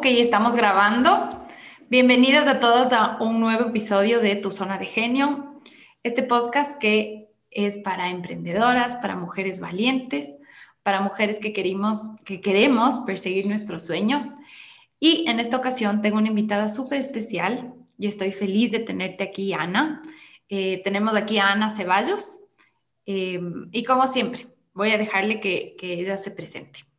Ok, estamos grabando. Bienvenidos a todos a un nuevo episodio de Tu Zona de Genio, este podcast que es para emprendedoras, para mujeres valientes, para mujeres que queremos, que queremos perseguir nuestros sueños. Y en esta ocasión tengo una invitada súper especial y estoy feliz de tenerte aquí, Ana. Eh, tenemos aquí a Ana Ceballos eh, y como siempre, voy a dejarle que, que ella se presente.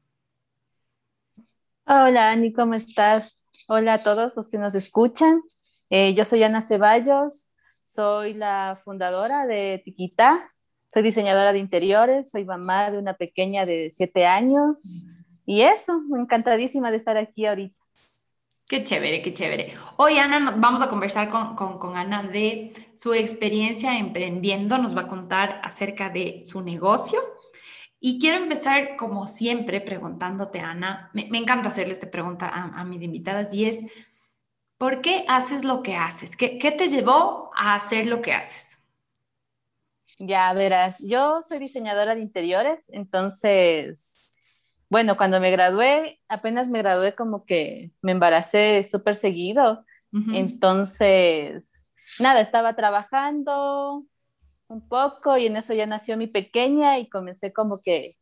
Hola Ani, ¿cómo estás? Hola a todos los que nos escuchan. Eh, yo soy Ana Ceballos, soy la fundadora de Tiquita, soy diseñadora de interiores, soy mamá de una pequeña de siete años y eso, encantadísima de estar aquí ahorita. Qué chévere, qué chévere. Hoy, Ana, vamos a conversar con, con, con, Ana de su experiencia emprendiendo. Nos va a contar acerca de su negocio, y quiero empezar, como siempre, preguntándote, Ana, me, encanta hacerle esta pregunta a, mis invitadas y es, ¿por qué haces lo que haces? ¿Qué, ¿Qué, te llevó a hacer lo que haces? Ya verás, yo soy diseñadora de interiores, entonces, bueno, cuando me gradué, apenas me gradué como que me embaracé súper seguido, entonces, nada, estaba trabajando, un poco y en eso ya nació mi pequeña y comencé como que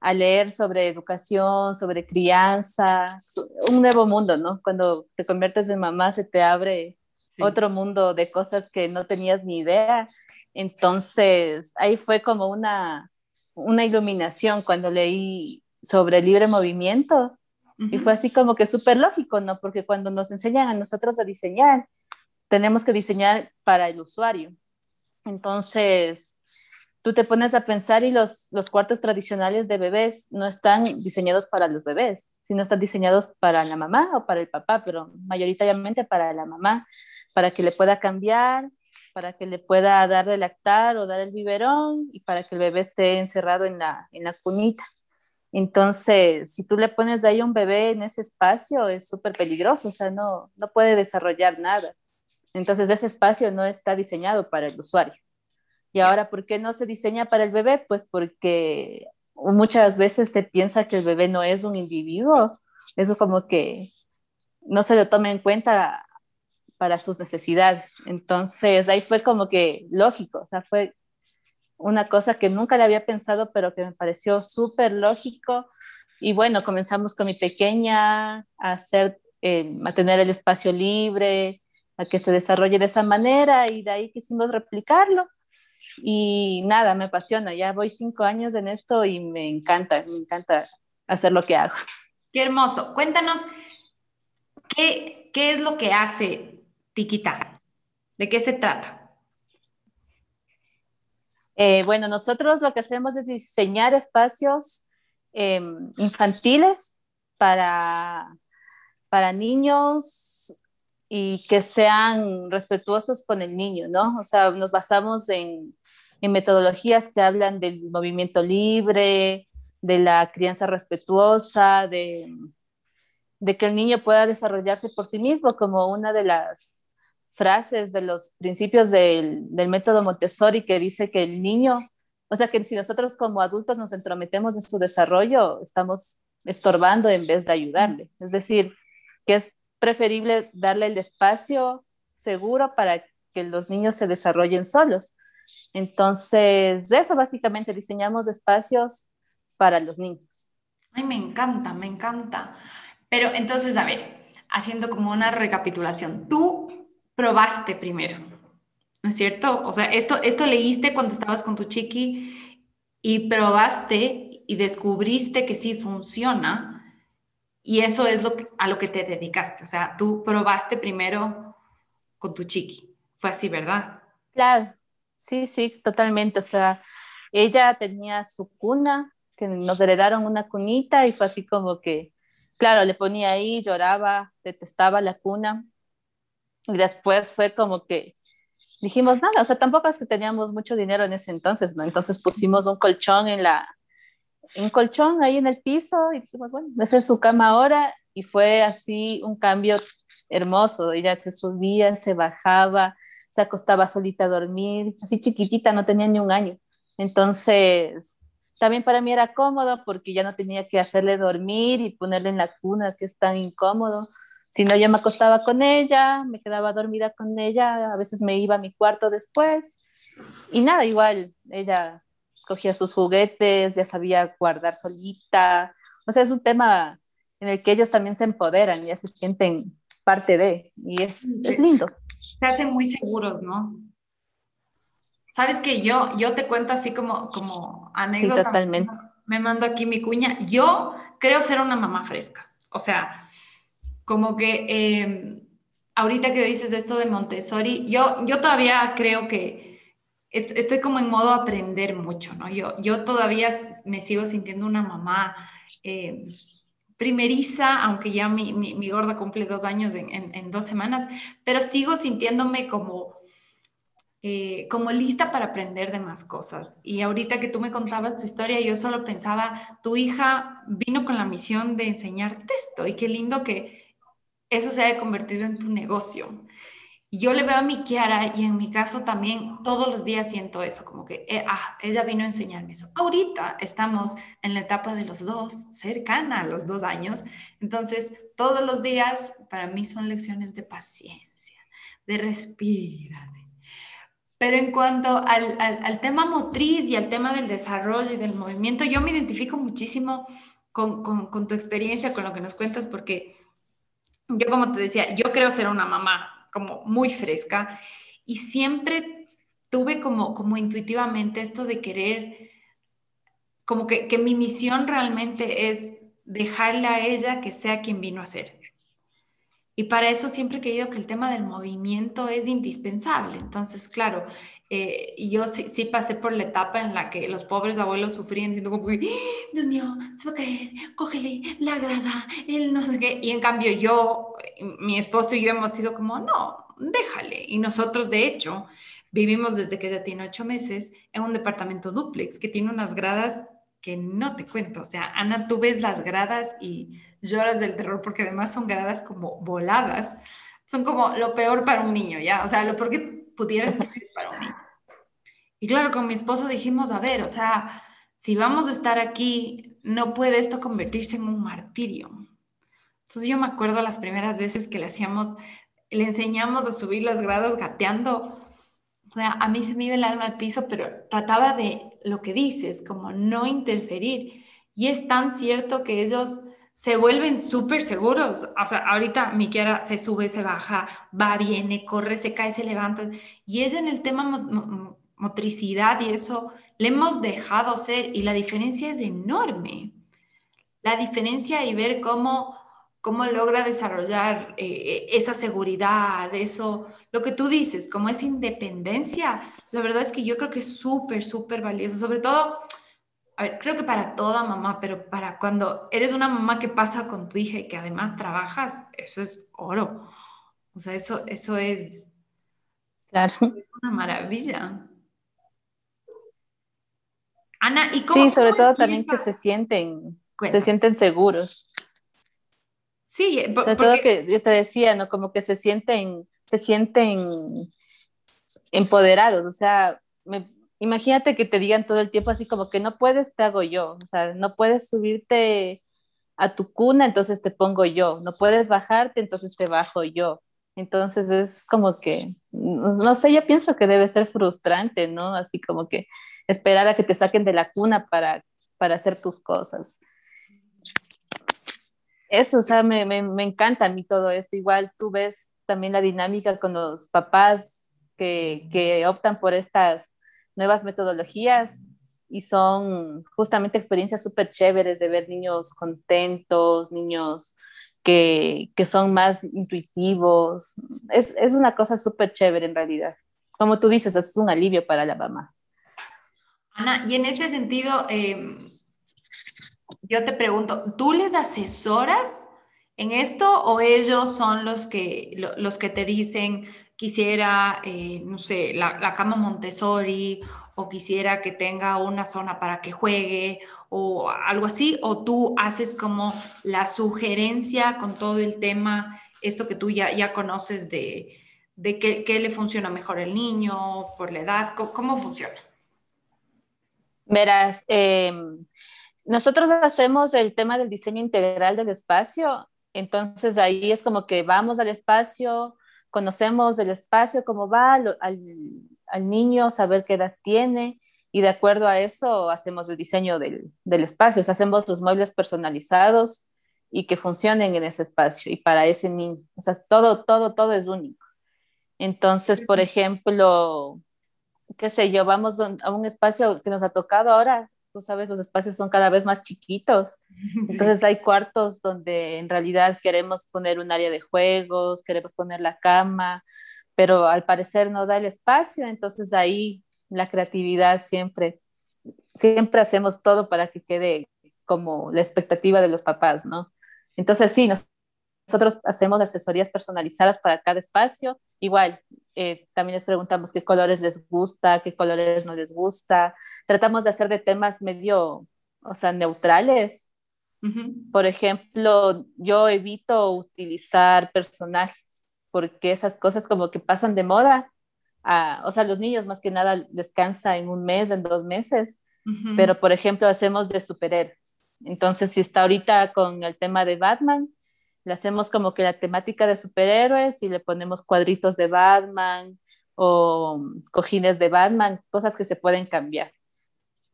a leer sobre educación, sobre crianza, un nuevo mundo, ¿no? Cuando te conviertes en mamá se te abre otro mundo de cosas que no tenías ni idea. Entonces, ahí fue como una, una iluminación cuando leí sobre libre movimiento. Y fue así como que súper lógico, ¿no? Porque cuando nos enseñan a nosotros a diseñar, tenemos que diseñar para el usuario. Entonces, tú te pones a pensar y los, los cuartos tradicionales de bebés no están diseñados para los bebés, sino están diseñados para la mamá o para el papá, pero mayoritariamente para la mamá, para que le pueda cambiar, para que le pueda dar de lactar o dar el biberón y para que el bebé esté encerrado en la, en la cunita. Entonces, si tú le pones ahí un bebé en ese espacio, es súper peligroso, o sea, no, no puede desarrollar nada. Entonces ese espacio no está diseñado para el usuario. Y ahora, ¿por qué no se diseña para el bebé? Pues porque muchas veces se piensa que el bebé no es un individuo. Eso como que no se lo toma en cuenta para sus necesidades. Entonces ahí fue como que lógico, o sea, fue una cosa que nunca le había pensado, pero que me pareció súper lógico. Y bueno, comenzamos con mi pequeña a hacer, eh, a tener el espacio libre, a que se desarrolle de esa manera y de ahí quisimos replicarlo. Y nada, me apasiona, ya voy cinco años en esto y me encanta, me encanta hacer lo que hago. Qué hermoso. Cuéntanos, ¿qué, qué es lo que hace Tiquita? ¿De qué se trata? Eh, bueno, nosotros lo que hacemos es diseñar espacios em, infantiles para, para niños y que sean respetuosos con el niño, ¿no? O sea, nos basamos en, en metodologías que hablan del movimiento libre, de la crianza respetuosa, de, de que el niño pueda desarrollarse por sí mismo, como una de las frases de los principios del, del, método Montessori que dice que el niño, o sea, que si nosotros como adultos nos entrometemos en su desarrollo, estamos estorbando en vez de ayudarle. Es decir, que es preferible darle el espacio seguro para que los niños se desarrollen solos. Entonces, eso básicamente diseñamos espacios para los niños. Ay, me encanta, me encanta. Pero entonces, a ver, haciendo como una recapitulación, tú probaste primero, ¿no es cierto? O sea, esto, esto leíste cuando estabas con tu chiqui y probaste y descubriste que sí funciona y eso es lo a lo que te dedicaste. O sea, tú probaste primero con tu chiqui. Fue así, ¿verdad? Claro, sí, sí, totalmente. O sea, ella tenía su cuna, que nos heredaron una cunita y fue así como que, claro, le ponía ahí, lloraba, detestaba la cuna. Y después fue como que dijimos nada, o sea, tampoco es que teníamos mucho dinero en ese entonces, ¿no? Entonces pusimos un colchón en la, un colchón ahí en el piso y dijimos, bueno, esa es su cama ahora y fue así un cambio hermoso. Ella se subía, se bajaba, se acostaba solita a dormir, así chiquitita, no tenía ni un año. Entonces, también para mí era cómodo porque ya no tenía que hacerle dormir y ponerle en la cuna, que es tan incómodo. Si no, yo me acostaba con ella, me quedaba dormida con ella, a veces me iba a mi cuarto después y nada, igual ella cogía sus juguetes, ya sabía guardar solita. O sea, es un tema en el que ellos también se empoderan, ya se sienten parte de, y es, es lindo. Se hacen muy seguros, ¿no? Sabes que yo, yo te cuento así como, como anécdota. Sí, totalmente. Me mando aquí mi cuña. Yo creo ser una mamá fresca. O sea, como que em, ahorita que dices esto de Montessori, yo, yo todavía creo que estoy como en modo aprender mucho, ¿no? Yo, yo todavía me sigo sintiendo una mamá em, primeriza, aunque ya mi, mi, gorda cumple dos años en, en, dos semanas, pero sigo sintiéndome como, eh, como lista para aprender de más cosas. Y ahorita que tú me contabas tu historia, yo solo pensaba, tu hija vino con la misión de enseñarte esto y qué lindo que eso se haya convertido en tu negocio. Y yo le veo a mi Kiara y en mi caso también todos los días siento eso, como que, eh, ah, ella vino a enseñarme eso. Ahorita estamos en la etapa de los dos, cercana a los dos años, entonces todos los días para mí son lecciones de paciencia, de respirar. Pero en cuanto al, al, tema motriz y al tema del desarrollo y del movimiento, yo me identifico muchísimo con, con, con tu experiencia, con lo que nos cuentas, porque yo como te decía, yo creo ser una mamá como muy fresca y siempre tuve como, como intuitivamente esto de querer, como que, que mi misión realmente es dejarle a ella que sea quien vino a ser. Y para eso siempre he querido que el tema del movimiento es indispensable. Entonces, claro, eh, yo sí, sí, pasé por la etapa en la que los pobres abuelos sufrían diciendo como, ¡Ah, Dios mío, se va a caer, cógele la grada, él no sé qué. Y en cambio yo, mi esposo y yo hemos sido como, no, déjale. Y nosotros, de hecho, vivimos desde que ella tiene ocho meses en un departamento duplex que tiene unas gradas que no te cuento. O sea, Ana, tú ves las gradas y lloras del terror porque además son gradas como voladas. Son como lo peor para un niño, ¿ya? O sea, lo peor que pudieras para un niño. Y claro, con mi esposo dijimos, a ver, o sea, si vamos a estar aquí, no puede esto convertirse en un martirio. Entonces yo me acuerdo las primeras veces que le hacíamos, le enseñamos a subir las gradas gateando. O sea, a mí se me iba el alma al piso, pero trataba de lo que dices, como no interferir. Y es tan cierto que ellos se vuelven súper seguros. O sea, ahorita mi Kiara se sube, se baja, va, viene, corre, se cae, se levanta. Y eso en el tema motricidad y eso le hemos dejado ser y la diferencia es enorme. La diferencia y ver cómo, cómo logra desarrollar eh, esa seguridad, eso, lo que tú dices, como esa independencia, la verdad es que yo creo que es súper, súper valioso, sobre todo a ver, creo que para toda mamá, pero para cuando eres una mamá que pasa con tu hija y que además trabajas, eso es oro. O sea, eso, eso es, claro. es una maravilla. Ana, ¿y cómo? Sí, sobre todo también que se sienten, se sienten seguros. Sí, eh, sobre todo que yo te decía, ¿no? Como que se sienten, se sienten empoderados, o sea, me, imagínate que te digan todo el tiempo así como que no puedes, te hago yo, o sea, no puedes subirte a tu cuna, entonces te pongo yo, no puedes bajarte, entonces te bajo yo. Entonces es como que, no sé, yo pienso que debe ser frustrante, ¿no? Así como que esperar a que te saquen de la cuna para, para hacer tus cosas. Eso, o sea, me, me, me encanta a mí todo esto. Igual tú ves también la dinámica con los papás que, que optan por estas nuevas metodologías y son justamente experiencias súper chéveres de ver niños contentos, niños que, que son más intuitivos. Es, es una cosa súper chévere en realidad. Como tú dices, es un alivio para la mamá. Ana, y en ese sentido, eh, yo te pregunto, ¿tú les asesoras en esto o ellos son los que, los que te dicen, quisiera, eh, no sé, la, cama Montessori o quisiera que tenga una zona para que juegue o algo así, o tú haces como la sugerencia con todo el tema, esto que tú ya, ya conoces de, de qué, le funciona mejor al niño, por la edad, ¿cómo, funciona? Verás, em, nosotros hacemos el tema del diseño integral del espacio Entonces ahí es como que vamos al espacio, conocemos el espacio, cómo va al, al niño, saber qué edad tiene y de acuerdo a eso hacemos el diseño del, del espacio, o sea, hacemos los muebles personalizados y que funcionen en ese espacio y para ese niño. O sea, todo, todo, todo es único. Entonces, por ejemplo, qué sé yo, vamos a un espacio que nos ha tocado ahora, tú sabes, los espacios son cada vez más chiquitos. Entonces hay cuartos donde en realidad queremos poner un área de juegos, queremos poner la cama, pero al parecer no da el espacio, entonces ahí la creatividad siempre, siempre hacemos todo para que quede como la expectativa de los papás, ¿no? Entonces sí, nosotros hacemos asesorías personalizadas para cada espacio. Igual, eh, también les preguntamos qué colores les gusta, qué colores no les gusta. Tratamos de hacer de temas medio, o sea, neutrales. Por ejemplo, yo evito utilizar personajes porque esas cosas como que pasan de moda o sea, los niños más que nada les cansa en un mes, en dos meses, pero por ejemplo hacemos de superhéroes. Entonces, si está ahorita con el tema de Batman, le hacemos como que la temática de superhéroes y le ponemos cuadritos de Batman o cojines de Batman, cosas que se pueden cambiar.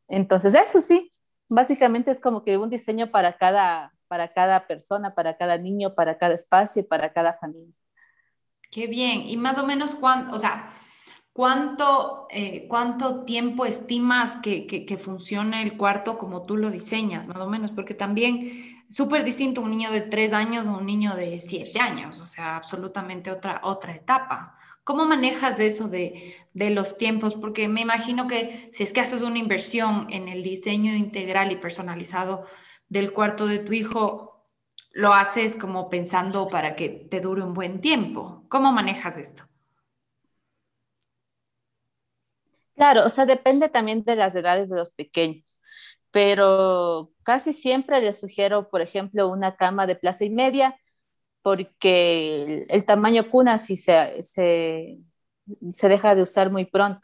Entonces, eso sí, básicamente es como que un diseño para cada, para cada persona, para cada niño, para cada espacio y para cada familia. Qué bien. Y más o menos cuánto, o sea, ¿Cuánto, eh, ¿Cuánto tiempo estimas que, que, funcione el cuarto como tú lo diseñas, más o menos? Porque también súper distinto un niño de tres años a un niño de siete años, o sea, absolutamente otra, otra etapa. ¿Cómo manejas eso de, de, los tiempos? Porque me imagino que si es que haces una inversión en el diseño integral y personalizado del cuarto de tu hijo, lo haces como pensando para que te dure un buen tiempo. ¿Cómo manejas esto? Claro, o sea, depende también de las edades de los pequeños, pero casi siempre les sugiero, por ejemplo, una cama de plaza y media, porque el, tamaño cuna sí se, se, deja de usar muy pronto.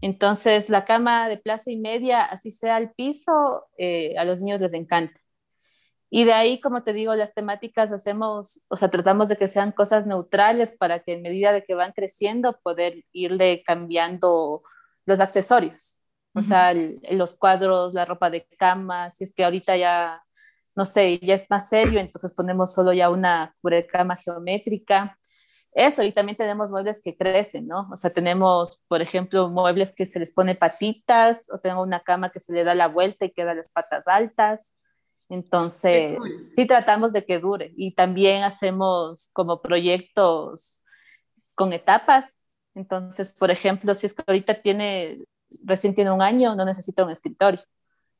Entonces, la cama de plaza y media, así sea al piso, eh, a los niños les encanta. Y de ahí, como te digo, las temáticas hacemos, o sea, tratamos de que sean cosas neutrales para que en medida de que van creciendo, poder irle cambiando los accesorios, o sea, los cuadros, la ropa de cama, si es que ahorita ya, no sé, ya es más serio, entonces ponemos solo ya una cama geométrica. Eso, y también tenemos muebles que crecen, ¿no? O sea, tenemos, por ejemplo, muebles que se les pone patitas, o tengo una cama que se le da la vuelta y queda las patas altas. Entonces, sí tratamos de que dure. Y también hacemos como proyectos con etapas, entonces, por ejemplo, si es que ahorita tiene, recién tiene un año, no necesita un escritorio,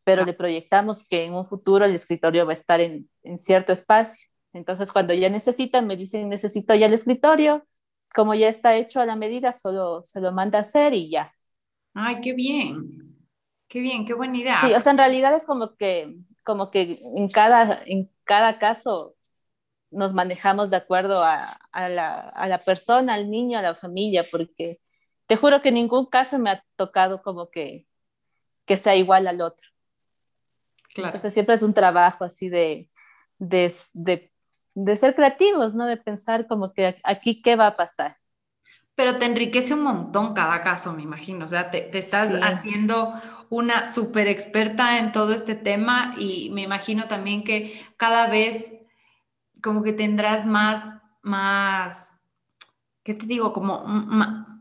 pero ah. le proyectamos que en un futuro el escritorio va a estar en, en cierto espacio. Entonces, cuando ya necesitan, me dicen, necesito ya el escritorio, como ya está hecho a la medida, solo se lo manda a hacer y ya. Ay, qué bien, qué bien, qué buena idea. Sí, o sea, en realidad es como que, como que en cada, en cada caso nos manejamos de acuerdo a, la, persona, al niño, a la familia, porque te juro que en ningún caso me ha tocado como que, que sea igual al otro. Claro. Entonces siempre es un trabajo así de, de, ser creativos, ¿no? De pensar como que aquí qué va a pasar. Pero te enriquece un montón cada caso, me imagino. O sea, te, te estás haciendo una súper experta en todo este tema y me imagino también que cada vez como que tendrás más, más, ¿qué te digo? Como más,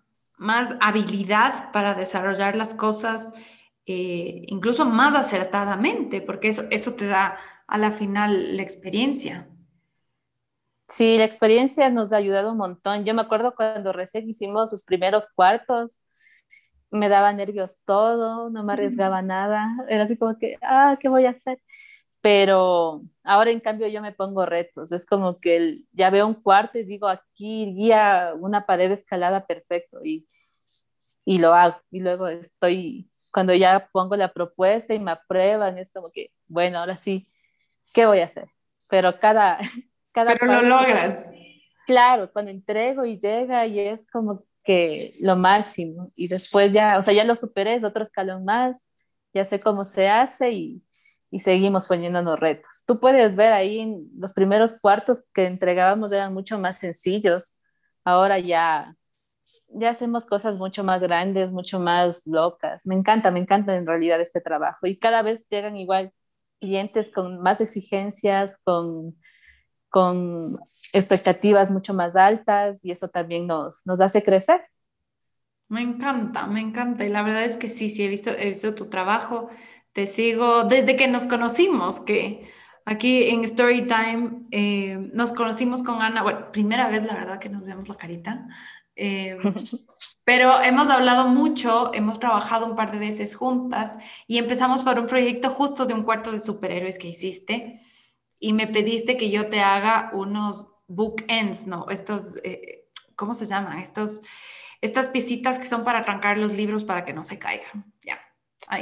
habilidad para desarrollar las cosas, eh, incluso más acertadamente, porque eso, eso te da a la final la experiencia. Sí, la experiencia nos ha ayudado un montón. Yo me acuerdo cuando recién hicimos los primeros cuartos, me daba nervios todo, no me arriesgaba nada. Era así como que, ah, ¿qué voy a hacer? Pero ahora en cambio yo me pongo retos, es como que ya veo un cuarto y digo, aquí iría una pared escalada perfecto y, y lo hago. Y luego estoy, cuando ya pongo la propuesta y me aprueban, es como que, bueno, ahora sí, ¿qué voy a hacer? Pero cada... cada pero lo logras. Claro, cuando entrego y llega y es como que lo máximo y después ya, o sea, ya lo superé, es otro escalón más, ya sé cómo se hace y y seguimos poniéndonos retos. Tú puedes ver ahí los primeros cuartos que entregábamos eran mucho más sencillos. Ahora ya ya hacemos cosas mucho más grandes, mucho más locas. Me encanta, me encanta en realidad este trabajo. Y cada vez llegan igual clientes con más exigencias, con, con expectativas mucho más altas y eso también nos, nos hace crecer. Me encanta, me encanta. Y la verdad es que sí, sí, he visto, he visto tu trabajo. Te sigo desde que nos conocimos, que aquí en Storytime eh, nos conocimos con Ana. Bueno, primera vez, la verdad, que nos vemos la carita. Eh, pero hemos hablado mucho, hemos trabajado un par de veces juntas y empezamos por un proyecto justo de un cuarto de superhéroes que hiciste y me pediste que yo te haga unos bookends, ¿no? Estos, eh, ¿cómo se llaman? Estos, estas piecitas que son para arrancar los libros para que no se caigan. Ya.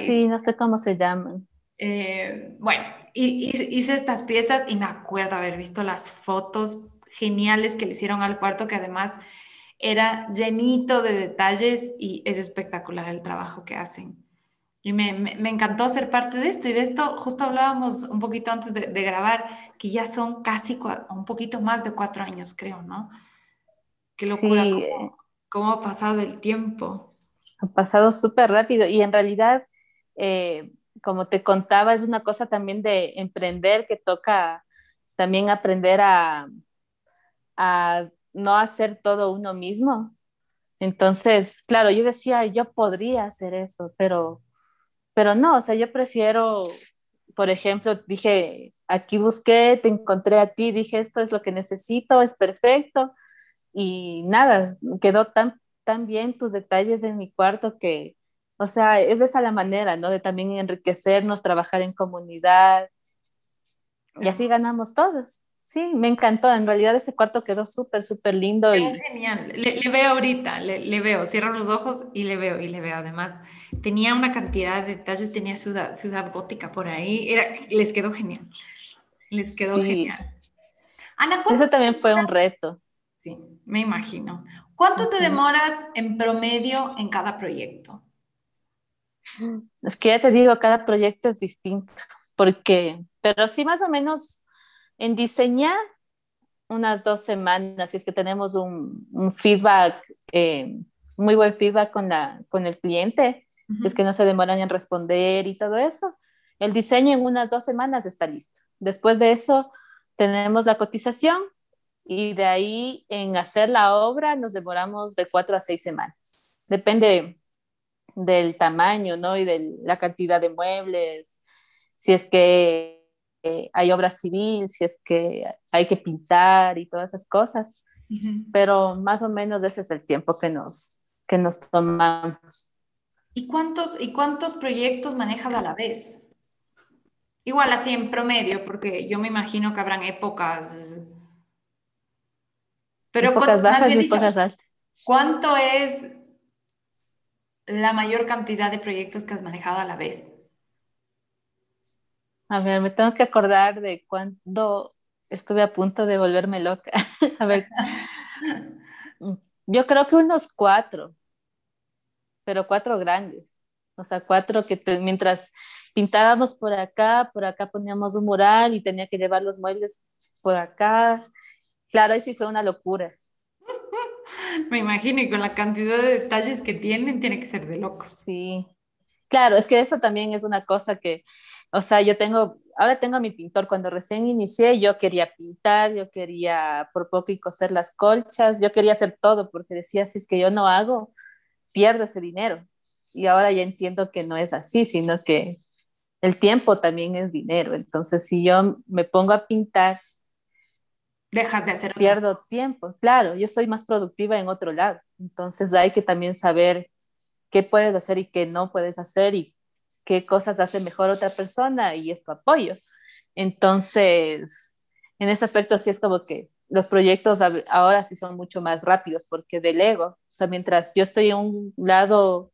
Sí, no sé cómo se llaman. Eh, bueno, hice estas piezas y me acuerdo haber visto las fotos geniales que le hicieron al cuarto, que además era llenito de detalles y es espectacular el trabajo que hacen. Y me, me, encantó ser parte de esto y de esto justo hablábamos un poquito antes de, grabar, que ya son casi un poquito más de cuatro años, creo, ¿no? Qué locura, sí. cómo, ha pasado el tiempo. Ha pasado súper rápido y en realidad, eh, como te contaba, es una cosa también de emprender que toca también aprender a, a no hacer todo uno mismo. Entonces, claro, yo decía, yo podría hacer eso, pero, pero no, o sea, yo prefiero, por ejemplo, dije, aquí busqué, te encontré a ti, dije, esto es lo que necesito, es perfecto, y nada, quedó tan, tan bien tus detalles en mi cuarto que, o sea, es esa la manera, ¿no? De también enriquecernos, trabajar en comunidad, y así ganamos todos. Sí, me encantó. En realidad ese cuarto quedó súper, súper lindo. y... genial. Le, veo ahorita, le, veo. Cierro los ojos y le veo, y le veo. Además, tenía una cantidad de detalles, tenía ciudad, ciudad gótica por ahí. Era, les quedó genial. Les quedó genial. Ana, Eso también fue un reto. Sí, me imagino. ¿Cuánto te demoras en promedio en cada proyecto? Es que ya te digo, cada proyecto es distinto, porque, pero sí más o menos en diseñar unas dos semanas, si es que tenemos un, feedback, eh, muy buen feedback con, la, con el cliente, es que no se demoran en responder y todo eso. El diseño en unas dos semanas está listo. Después de eso, tenemos la cotización y de ahí en hacer la obra nos demoramos de cuatro a seis semanas. Depende del tamaño, ¿no? Y de la cantidad de muebles. Si es que hay obra civil, si es que hay que pintar y todas esas cosas. Pero más o menos ese es el tiempo que nos, que nos tomamos. ¿Y cuántos, ¿Y cuántos proyectos manejas a la vez? Igual así en promedio, porque yo me imagino que habrán épocas. Pero épocas bajas y épocas altas. ¿Cuánto es la mayor cantidad de proyectos que has manejado a la vez? A ver, me tengo que acordar de cuando estuve a punto de volverme loca. a ver, yo creo que unos cuatro, pero cuatro grandes. O sea, cuatro que mientras pintábamos por acá, por acá poníamos un mural y tenía que llevar los muebles por acá. Claro, ahí sí fue una locura. Me imagino, y con la cantidad de detalles que tienen, tiene que ser de locos. Sí, claro, es que eso también es una cosa que o sea, yo tengo, ahora tengo a mi pintor. Cuando recién inicié, yo quería pintar, yo quería por poco y coser las colchas, yo quería hacer todo porque decía, si es que yo no hago, pierdo ese dinero. Y ahora ya entiendo que no es así, sino que el tiempo también es dinero. Entonces, si yo me pongo a pintar, dejas de hacer pierdo tiempo. Claro, yo soy más productiva en otro lado. Entonces, hay que también saber qué puedes hacer y qué no puedes hacer y qué cosas hace mejor otra persona y es tu apoyo. Entonces, en ese aspecto sí es como que los proyectos ahora sí son mucho más rápidos porque delego. O sea, mientras yo estoy en un lado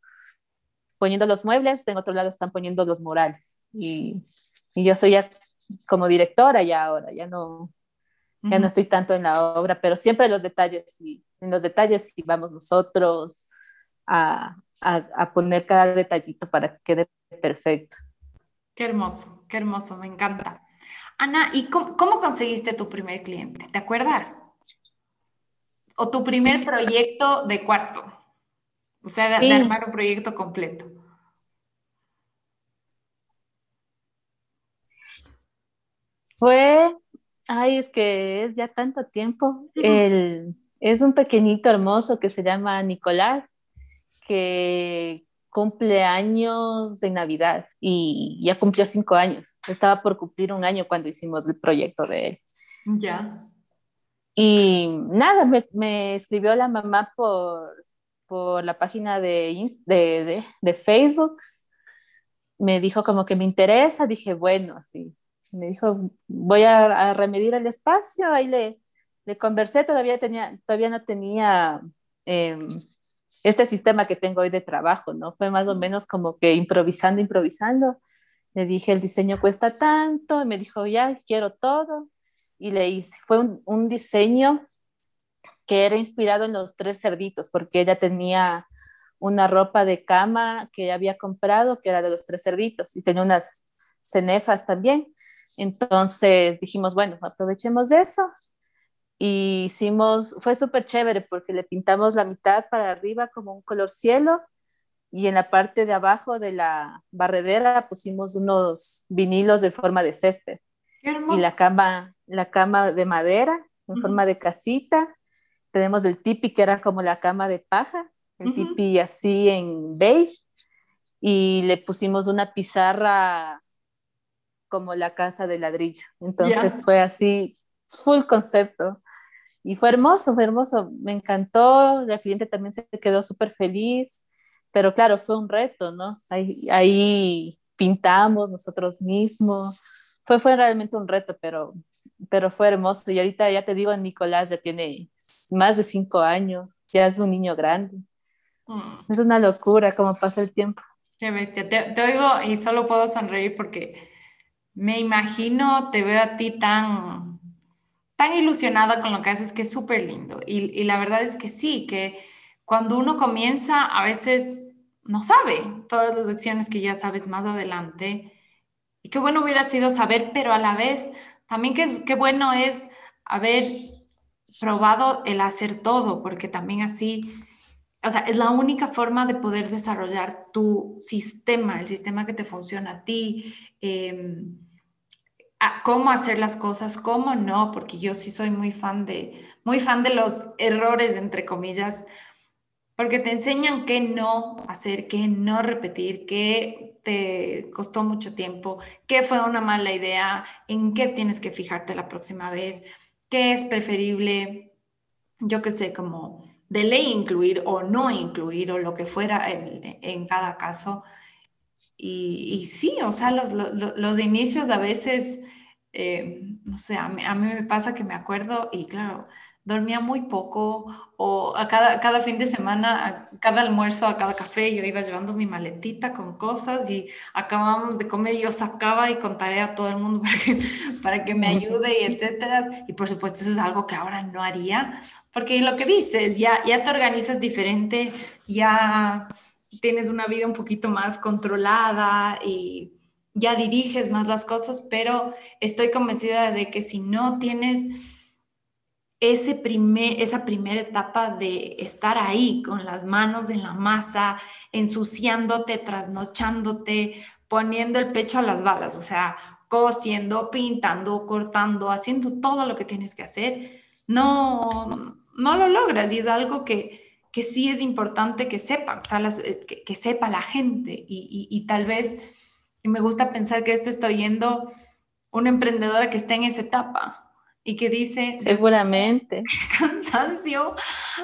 poniendo los muebles, en otro lado están poniendo los morales. Y, y yo soy ya como directora ya ahora, ya no, ya no estoy tanto en la obra, pero siempre los detalles, y en los detalles y vamos nosotros a, a, poner cada detallito para que quede perfecto. Qué hermoso, qué hermoso, me encanta. Ana, ¿y cómo, cómo conseguiste tu primer cliente? ¿Te acuerdas? O tu primer proyecto de cuarto. O sea, de, armar un proyecto completo. Fue, ay, es que es ya tanto tiempo. El, es un pequeñito hermoso que se llama Nicolás, que cumple años de Navidad y ya cumplió cinco años. Estaba por cumplir un año cuando hicimos el proyecto de él. Ya. Y nada, me, escribió la mamá por, por la página de, de, de, Facebook. Me dijo como que me interesa. Dije, bueno, así. Me dijo, voy a, a remedir el espacio. Ahí le, le conversé. Todavía, tenía, todavía no tenía em, este sistema que tengo hoy de trabajo, ¿no? Fue más o menos como que improvisando, improvisando. Le dije, el diseño cuesta tanto. Y me dijo, ya, quiero todo y le hice. Fue un, diseño que era inspirado en los tres cerditos, porque ella tenía una ropa de cama que había comprado, que era de los tres cerditos, y tenía unas cenefas también. Entonces dijimos, bueno, aprovechemos eso. Y hicimos, fue súper chévere porque le pintamos la mitad para arriba como un color cielo y en la parte de abajo de la barredera pusimos unos vinilos de forma de césped. Y la cama, la cama de madera en forma de casita. Tenemos el tipi que era como la cama de paja, el tipi así en beige. Y le pusimos una pizarra como la casa de ladrillo. Entonces fue así, full concepto. Y fue hermoso, fue hermoso. Me encantó. La cliente también se quedó súper feliz. Pero claro, fue un reto, ¿no? Ahí, ahí pintamos nosotros mismos fue, fue realmente un reto, pero, pero fue hermoso. Y ahorita ya te digo, Nicolás ya tiene más de cinco años, ya es un niño grande. Mm. Es una locura cómo pasa el tiempo. Qué bestia. Te, oigo y solo puedo sonreír porque me imagino, te veo a ti tan, tan ilusionada con lo que haces, que es súper lindo. Y, y la verdad es que sí, que cuando uno comienza, a veces no sabe todas las lecciones que ya sabes más adelante y qué bueno hubiera sido saber, pero a la vez también qué, qué bueno es haber probado el hacer todo, porque también así, o sea, es la única forma de poder desarrollar tu sistema, el sistema que te funciona a ti, cómo hacer las cosas, cómo no, porque yo sí soy muy fan de, muy fan de los errores, entre comillas, porque te enseñan qué no hacer, qué no repetir, qué te costó mucho tiempo, qué fue una mala idea, en qué tienes que fijarte la próxima vez, qué es preferible, yo qué sé, como de ley incluir o no incluir o lo que fuera en, cada caso. Y, sí, o sea, los, los, inicios a veces, eh, no sé, a mí, a mí me pasa que me acuerdo y claro, dormía muy poco o a cada, cada fin de semana, a cada almuerzo, a cada café, yo iba llevando mi maletita con cosas y acabábamos de comer y yo sacaba y contaré a todo el mundo para que, para que me ayude y etcétera. Y por supuesto eso es algo que ahora no haría, porque lo que dices, ya, ya te organizas diferente, ya tienes una vida un poquito más controlada y ya diriges más las cosas, pero estoy convencida de que si no tienes ese primer, esa primera etapa de estar ahí con las manos en la masa, ensuciándote, trasnochándote, poniendo el pecho a las balas, o sea, cosiendo, pintando, cortando, haciendo todo lo que tienes que hacer, no, no lo logras. Y es algo que, que sí es importante que sepan, o sea, eh, que, sepa la gente y, y, tal vez, me gusta pensar que esto está oyendo una emprendedora que está en esa etapa, y que dice... Seguramente. Cansancio,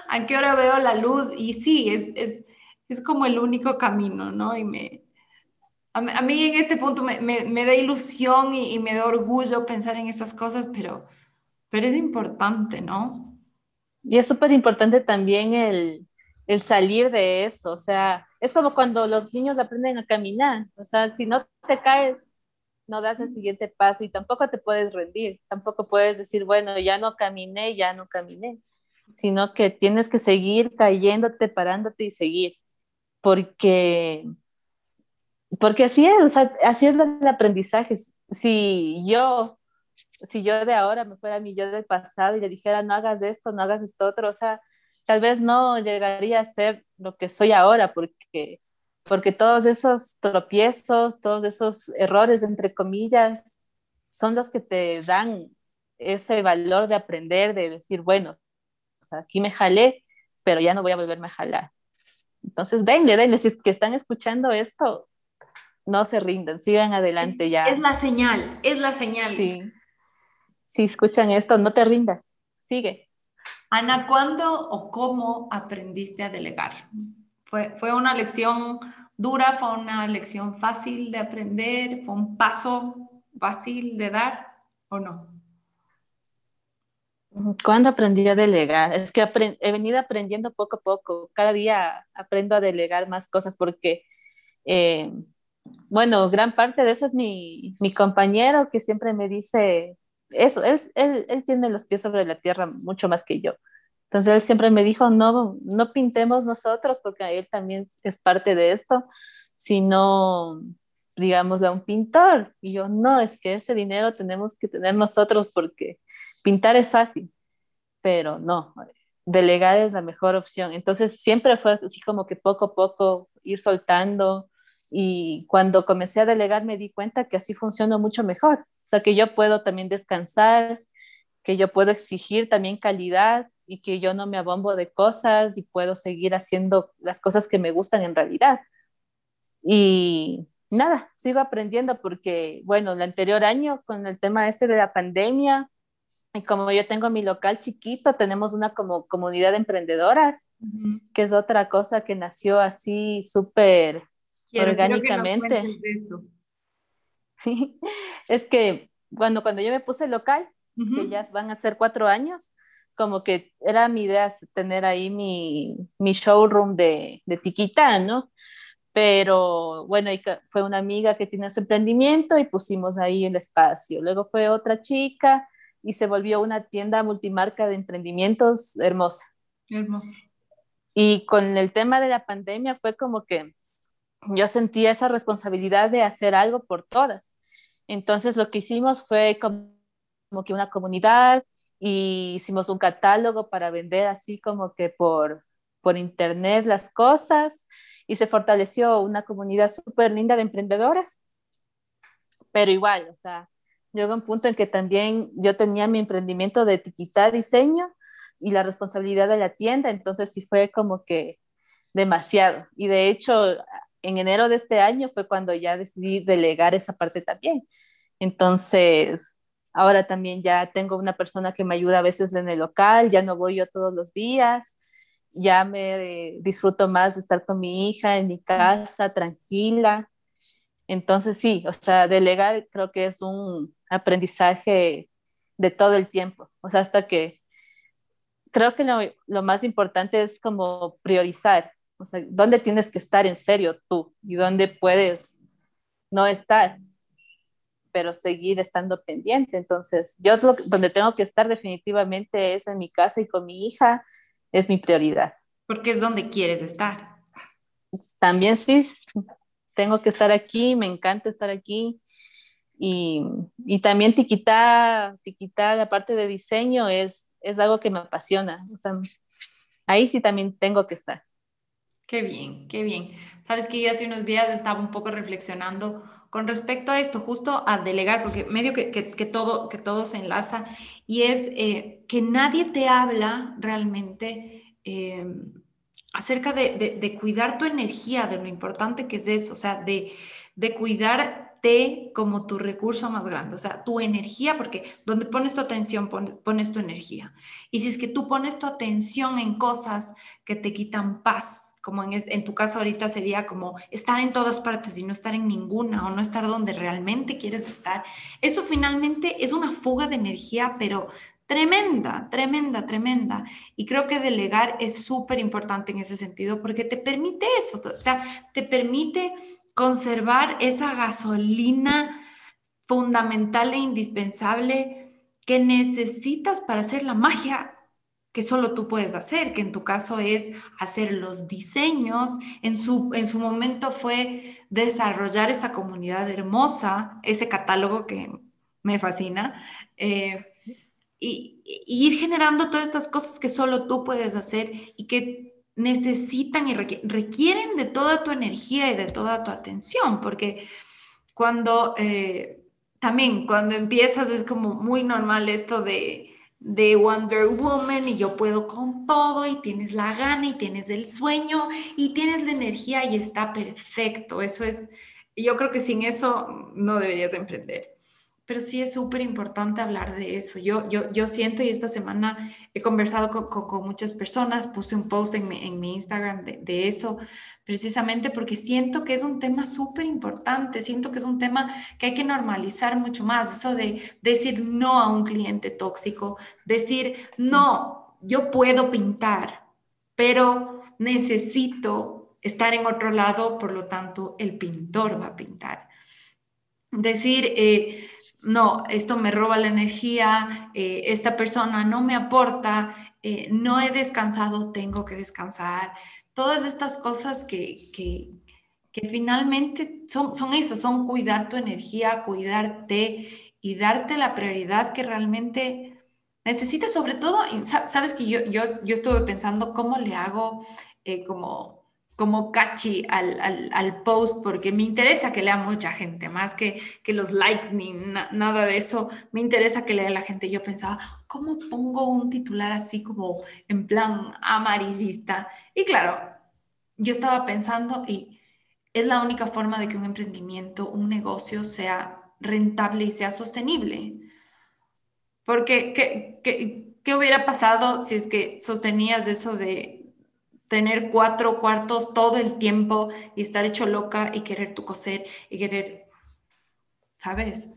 ¿a qué hora veo la luz? Y sí, es, es, es como el único camino, ¿no? Y me... A, mí en este punto me, me, da ilusión y, me da orgullo pensar en esas cosas, pero, pero es importante, ¿no? Y es súper importante también el, el salir de eso, o sea, es como cuando los niños aprenden a caminar, o sea, si no te caes no das el siguiente paso y tampoco te puedes rendir, tampoco puedes decir, bueno, ya no caminé, ya no caminé, sino que tienes que seguir cayéndote, parándote y seguir, porque porque así es, así es el aprendizaje. Si yo, si yo de ahora me fuera a mi yo del pasado y le dijera, no hagas esto, no hagas esto otro, o sea, tal vez no llegaría a ser lo que soy ahora, porque, porque todos esos tropiezos, todos esos errores, entre comillas, son los que te dan ese valor de aprender, de decir, bueno, o sea, aquí me jalé, pero ya no voy a volverme a jalar. Entonces, denle, denle, si es que están escuchando esto, no se rindan, sigan adelante ya. Es la señal, es la señal. Sí. Si escuchan esto, no te rindas, sigue. Ana, ¿cuándo o cómo aprendiste a delegar? ¿Fue, ¿Fue una lección dura? ¿Fue una lección fácil de aprender? ¿Fue un paso fácil de dar o no? ¿Cuándo aprendí a delegar? Es que he venido aprendiendo poco a poco. Cada día aprendo a delegar más cosas porque, eh, bueno, gran parte de eso es mi, mi, compañero que siempre me dice eso. Él, él, él, tiene los pies sobre la tierra mucho más que yo. Entonces él siempre me dijo, no, no pintemos nosotros porque él también es parte de esto, sino digamos, a un pintor. Y yo, no, es que ese dinero tenemos que tener nosotros porque pintar es fácil, pero no, delegar es la mejor opción. Entonces siempre fue así como que poco a poco ir soltando y cuando comencé a delegar me di cuenta que así funciona mucho mejor. O sea, que yo puedo también descansar, que yo puedo exigir también calidad y que yo no me abombo de cosas y puedo seguir haciendo las cosas que me gustan en realidad. Y nada, sigo aprendiendo porque, bueno, el anterior año con el tema este de la pandemia, y como yo tengo mi local chiquito, tenemos una como comunidad de emprendedoras, que es otra cosa que nació así súper orgánicamente. Sí, es que cuando, cuando yo me puse local, que ya van a ser cuatro años, como que era mi idea tener ahí mi, mi showroom de, de tiquita, ¿no? Pero bueno, fue una amiga que tiene su emprendimiento y pusimos ahí el espacio. Luego fue otra chica y se volvió una tienda multimarca de emprendimientos hermosa. Hermosa. Y con el tema de la pandemia fue como que yo sentía esa responsabilidad de hacer algo por todas. Entonces lo que hicimos fue como, que una comunidad y hicimos un catálogo para vender así como que por, por internet las cosas y se fortaleció una comunidad súper linda de emprendedoras. Pero igual, o sea, llegó un punto en que también yo tenía mi emprendimiento de etiquetar diseño y la responsabilidad de la tienda, entonces sí fue como que demasiado. Y de hecho, en enero de este año fue cuando ya decidí delegar esa parte también. Entonces, ahora también ya tengo una persona que me ayuda a veces en el local, ya no voy yo todos los días, ya me disfruto más de estar con mi hija en mi casa, tranquila. Entonces, sí, o sea, delegar creo que es un, aprendizaje de todo el tiempo. O sea, hasta que creo que lo, lo, más importante es como priorizar. O sea, dónde tienes que estar en serio tú y dónde puedes no estar, pero seguir estando pendiente. Entonces, yo donde tengo que estar definitivamente es en mi casa y con mi hija, es mi prioridad. Porque es donde quieres estar. También sí, tengo que estar aquí, me encanta estar aquí y, y también tiquita, tiquita, la parte de diseño es, es algo que me apasiona. O sea, ahí sí también tengo que estar. Qué bien, qué bien. Sabes que yo hace unos días estaba un poco reflexionando con respecto a esto, justo a delegar, porque medio que, que, todo, que todo se enlaza, y es eh, que nadie te habla realmente eh, acerca de, de, cuidar tu energía, de lo importante que es eso, o sea, de, de cuidar como tu recurso más grande, o sea, tu energía, porque donde pones tu atención, pones tu energía. Y si es que tú pones tu atención en cosas que te quitan paz, como en, tu caso ahorita sería como estar en todas partes y no estar en ninguna o no estar donde realmente quieres estar, eso finalmente es una fuga de energía, pero tremenda, tremenda, tremenda. Y creo que delegar es súper importante en ese sentido porque te permite eso, o sea, te permite conservar esa gasolina fundamental e indispensable que necesitas para hacer la magia que solo tú puedes hacer, que en tu caso es hacer los diseños. En su, en su momento fue desarrollar esa comunidad hermosa, ese catálogo que me fascina, eh, y, ir generando todas estas cosas que solo tú puedes hacer y que necesitan y requieren de toda tu energía y de toda tu atención, porque cuando eh, también cuando empiezas es como muy normal esto de de Wonder Woman y yo puedo con todo y tienes la gana y tienes el sueño y tienes la energía y está perfecto. Eso es, yo creo que sin eso no deberías emprender pero sí es súper importante hablar de eso. Yo, yo, yo siento y esta semana he conversado con, con, muchas personas, puse un post en mi, en mi Instagram de, de, eso, precisamente porque siento que es un tema súper importante, siento que es un tema que hay que normalizar mucho más, eso de decir no a un cliente tóxico, decir no, yo puedo pintar, pero necesito estar en otro lado, por lo tanto el pintor va a pintar. Decir, eh, no, esto me roba la energía, eh, esta persona no me aporta, eh, no he descansado, tengo que descansar. Todas estas cosas que, que, finalmente son, son eso, son cuidar tu energía, cuidarte y darte la prioridad que realmente necesitas, sobre todo, sabes que yo, yo, yo estuve pensando cómo le hago eh, como como catchy al, al, al, post porque me interesa que lea mucha gente, más que, que los likes ni nada de eso, me interesa que lea la gente. Yo pensaba, ¿cómo pongo un titular así como en plan amarillista? Y claro, yo estaba pensando y es la única forma de que un emprendimiento, un negocio sea rentable y sea sostenible. Porque, ¿qué, qué, qué hubiera pasado si es que sostenías eso de tener cuatro cuartos todo el tiempo y estar hecho loca y querer tu coser y querer, ¿sabes?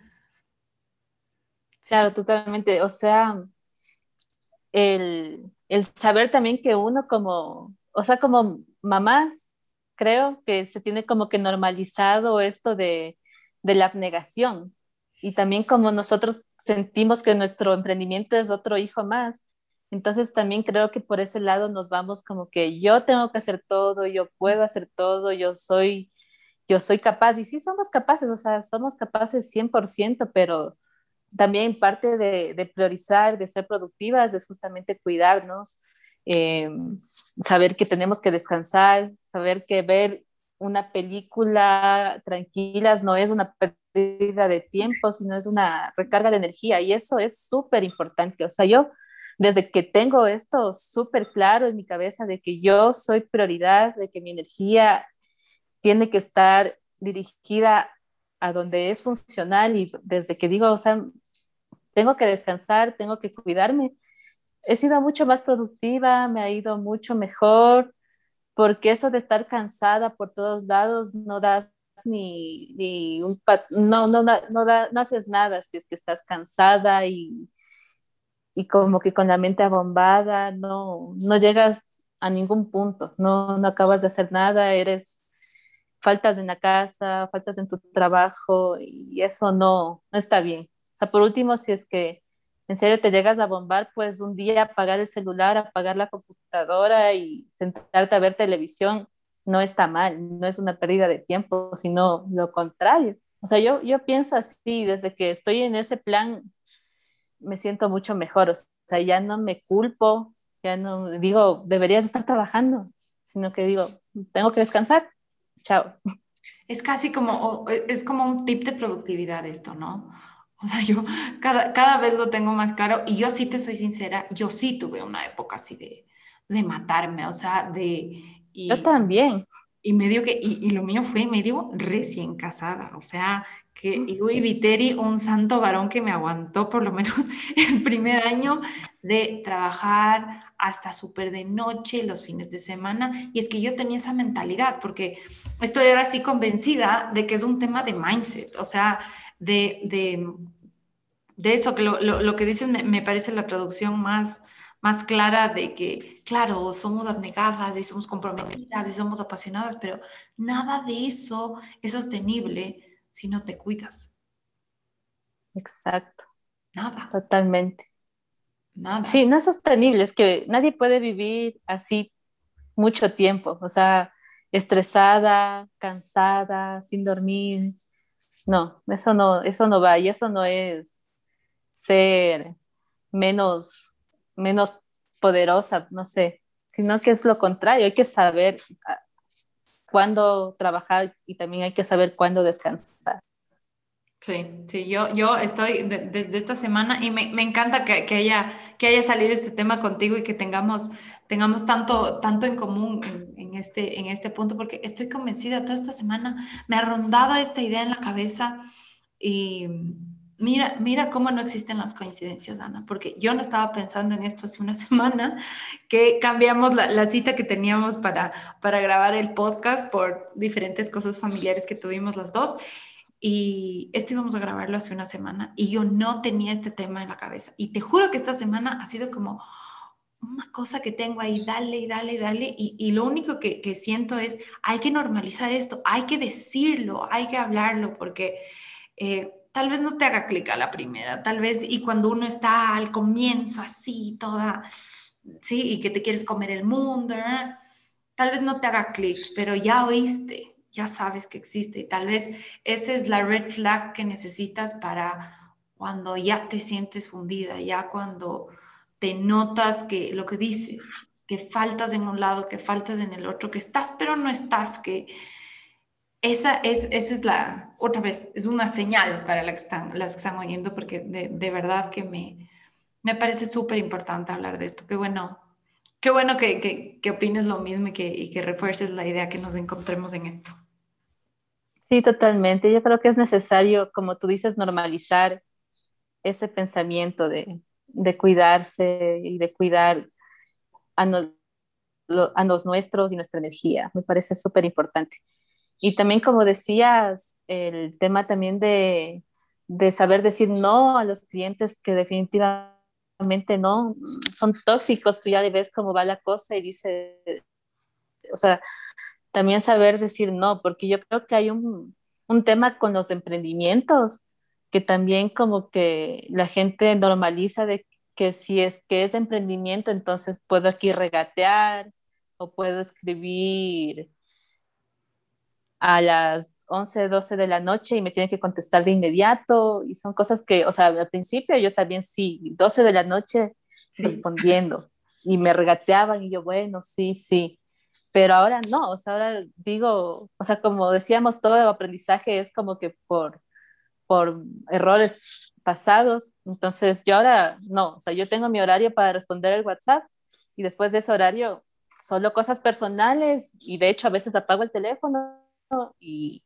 Claro, totalmente. O sea, el, saber también que uno como, o sea, como mamás, creo que se tiene como que normalizado esto de, de la abnegación. Y también como nosotros sentimos que nuestro emprendimiento es otro hijo más, entonces también creo que por ese lado nos vamos como que yo tengo que hacer todo, yo puedo hacer todo, yo soy, yo soy capaz. Y sí somos capaces, o sea, somos capaces 100%, pero también parte de, priorizar, de ser productivas, es justamente cuidarnos, eh, saber que tenemos que descansar, saber que ver una película tranquilas no es una pérdida de tiempo, sino es una recarga de energía y eso es súper importante. O sea, yo desde que tengo esto súper claro en mi cabeza de que yo soy prioridad, de que mi energía tiene que estar dirigida a donde es funcional y desde que digo, o sea, tengo que descansar, tengo que cuidarme, he sido mucho más productiva, me ha ido mucho mejor, porque eso de estar cansada por todos lados no das ni, ni un, no, no, no, no, no haces nada si es que estás cansada y y como que con la mente abombada no, no llegas a ningún punto, no, no acabas de hacer nada, eres faltas en la casa, faltas en tu trabajo y eso no, no está bien. O sea, por último, si es que en serio te llegas a bombar, pues un día apagar el celular, apagar la computadora y sentarte a ver televisión no está mal, no es una pérdida de tiempo, sino lo contrario. O sea, yo, yo pienso así, desde que estoy en ese plan me siento mucho mejor, o sea, ya no me culpo, ya no digo, deberías estar trabajando, sino que digo, tengo que descansar, chao. Es casi como, es como un tip de productividad esto, ¿no? O sea, yo cada, cada vez lo tengo más claro y yo sí te soy sincera, yo sí tuve una época así de, de matarme, o sea, de... Y, yo también. Y medio que, y, y, lo mío fue medio recién casada, o sea, que Luis Viteri, un santo varón que me aguantó por lo menos el primer año de trabajar hasta súper de noche, los fines de semana, y es que yo tenía esa mentalidad, porque estoy ahora sí convencida de que es un tema de mindset, o sea, de, de, de eso, que lo, lo, lo que dices me, me parece la traducción más más clara de que, claro, somos abnegadas y somos comprometidas y somos apasionadas, pero nada de eso es sostenible si no te cuidas. Exacto. Nada. Totalmente. Nada. Sí, no es sostenible, es que nadie puede vivir así mucho tiempo, o sea, estresada, cansada, sin dormir. No, eso no, eso no va y eso no es ser menos, menos poderosa, no sé, sino que es lo contrario, hay que saber ah, cuándo trabajar y también hay que saber cuándo descansar. Sí, sí, yo, yo estoy desde esta semana y me, me encanta que, que, haya, que haya salido este tema contigo y que tengamos, tengamos tanto, tanto en común en, este, en este punto, porque estoy convencida, toda esta semana me ha rondado esta idea en la cabeza y mira, mira cómo no existen las coincidencias, Ana, porque yo no estaba pensando en esto hace una semana, que cambiamos la, cita que teníamos para, para grabar el podcast por diferentes cosas familiares que tuvimos las dos y esto íbamos a grabarlo hace una semana y yo no tenía este tema en la cabeza. Y te juro que esta semana ha sido como una cosa que tengo ahí, dale y dale y dale. Y, lo único que, siento es, hay que normalizar esto, hay que decirlo, hay que hablarlo, porque eh, tal vez no te haga clic a la primera, tal vez, y cuando uno está al comienzo así, toda, sí, y que te quieres comer el mundo, tal vez no te haga clic, pero ya oíste, ya sabes que existe. Y tal vez esa es la red flag que necesitas para cuando ya te sientes fundida, ya cuando te notas que lo que dices, que faltas en un lado, que faltas en el otro, que estás pero no estás, que esa es, esa es la, otra vez, es una señal para las que están, las que están oyendo, porque de, verdad que me, me parece súper importante hablar de esto. Qué bueno, qué bueno que, que, que opines lo mismo y que, y que refuerces la idea que nos encontremos en esto. Sí, totalmente. Yo creo que es necesario, como tú dices, normalizar ese pensamiento de, cuidarse y de cuidar a, a, los nuestros y nuestra energía. Me parece súper importante. Y también, como decías, el tema también de, de saber decir no a los clientes que definitivamente no son tóxicos, tú ya le ves cómo va la cosa y dice, o sea, también saber decir no, porque yo creo que hay un, un tema con los emprendimientos que también como que la gente normaliza de que si es que es emprendimiento, entonces puedo aquí regatear o puedo escribir a las 11, 12 de la noche y me tiene que contestar de inmediato. Y son cosas que, o sea, al principio yo también sí, 12 de la noche respondiendo y me regateaban y yo, bueno, sí, sí, pero ahora no, o sea, ahora digo, o sea, como decíamos, todo el aprendizaje es como que por, por errores pasados, entonces yo ahora no, o sea, yo tengo mi horario para responder el WhatsApp y después de ese horario solo cosas personales y de hecho a veces apago el teléfono y,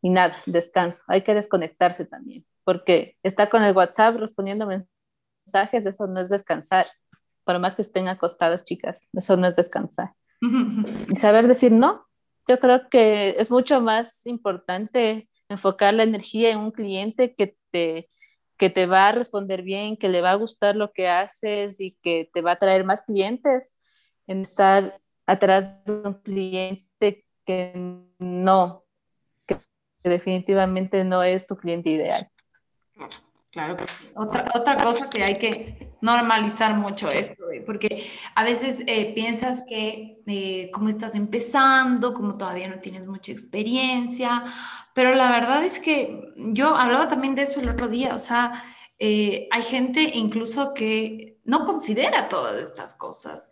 y nada, descanso, hay que desconectarse también, porque estar con el WhatsApp respondiendo mensajes, eso no es descansar, por más que estén acostadas chicas, eso no es descansar. Y saber decir no. Yo creo que es mucho más importante enfocar la energía en un cliente que te, que te va a responder bien, que le va a gustar lo que haces y que te va a traer más clientes, en estar atrás de un cliente que no, que definitivamente no es tu cliente ideal. Claro que sí. Otra, otra cosa que hay que normalizar mucho esto, porque a veces eh, piensas que eh, como estás empezando, como todavía no tienes mucha experiencia, pero la verdad es que yo hablaba también de eso el otro día, o sea, eh, hay gente incluso que no considera todas estas cosas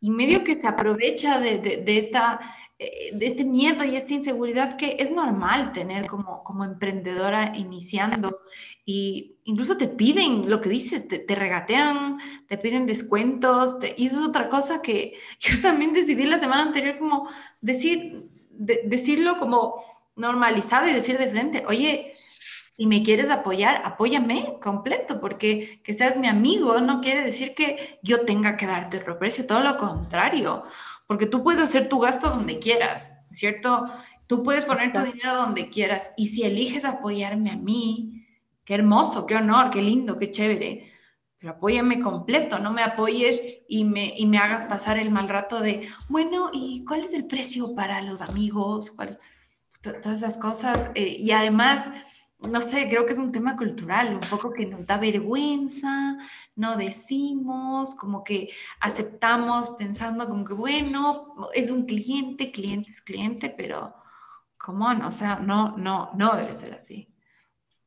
y medio que se aprovecha de, de, esta este miedo y esta inseguridad que es normal tener como, como emprendedora iniciando. Y incluso te piden lo que dices, te, regatean, te piden descuentos. y eso es otra cosa que yo también decidí la semana anterior como decir, decirlo como normalizado y decir de frente, oye, si me quieres apoyar, apóyame completo, porque que seas mi amigo no quiere decir que yo tenga que darte el precio, todo lo contrario porque tú puedes hacer tu gasto donde quieras, ¿cierto? Tú puedes poner tu dinero donde quieras y si eliges apoyarme a mí, qué hermoso, qué honor, qué lindo, qué chévere, pero apóyame completo, no me apoyes y me, y me hagas pasar el mal rato de, bueno, ¿y cuál es el precio para los amigos? Todas esas cosas. Eh, y además, no sé, creo que es un tema cultural, un poco que nos da vergüenza, no decimos, como que aceptamos pensando como que, bueno, es un cliente, cliente es cliente, pero, ¿cómo no? O sea, no, no, no debe ser así.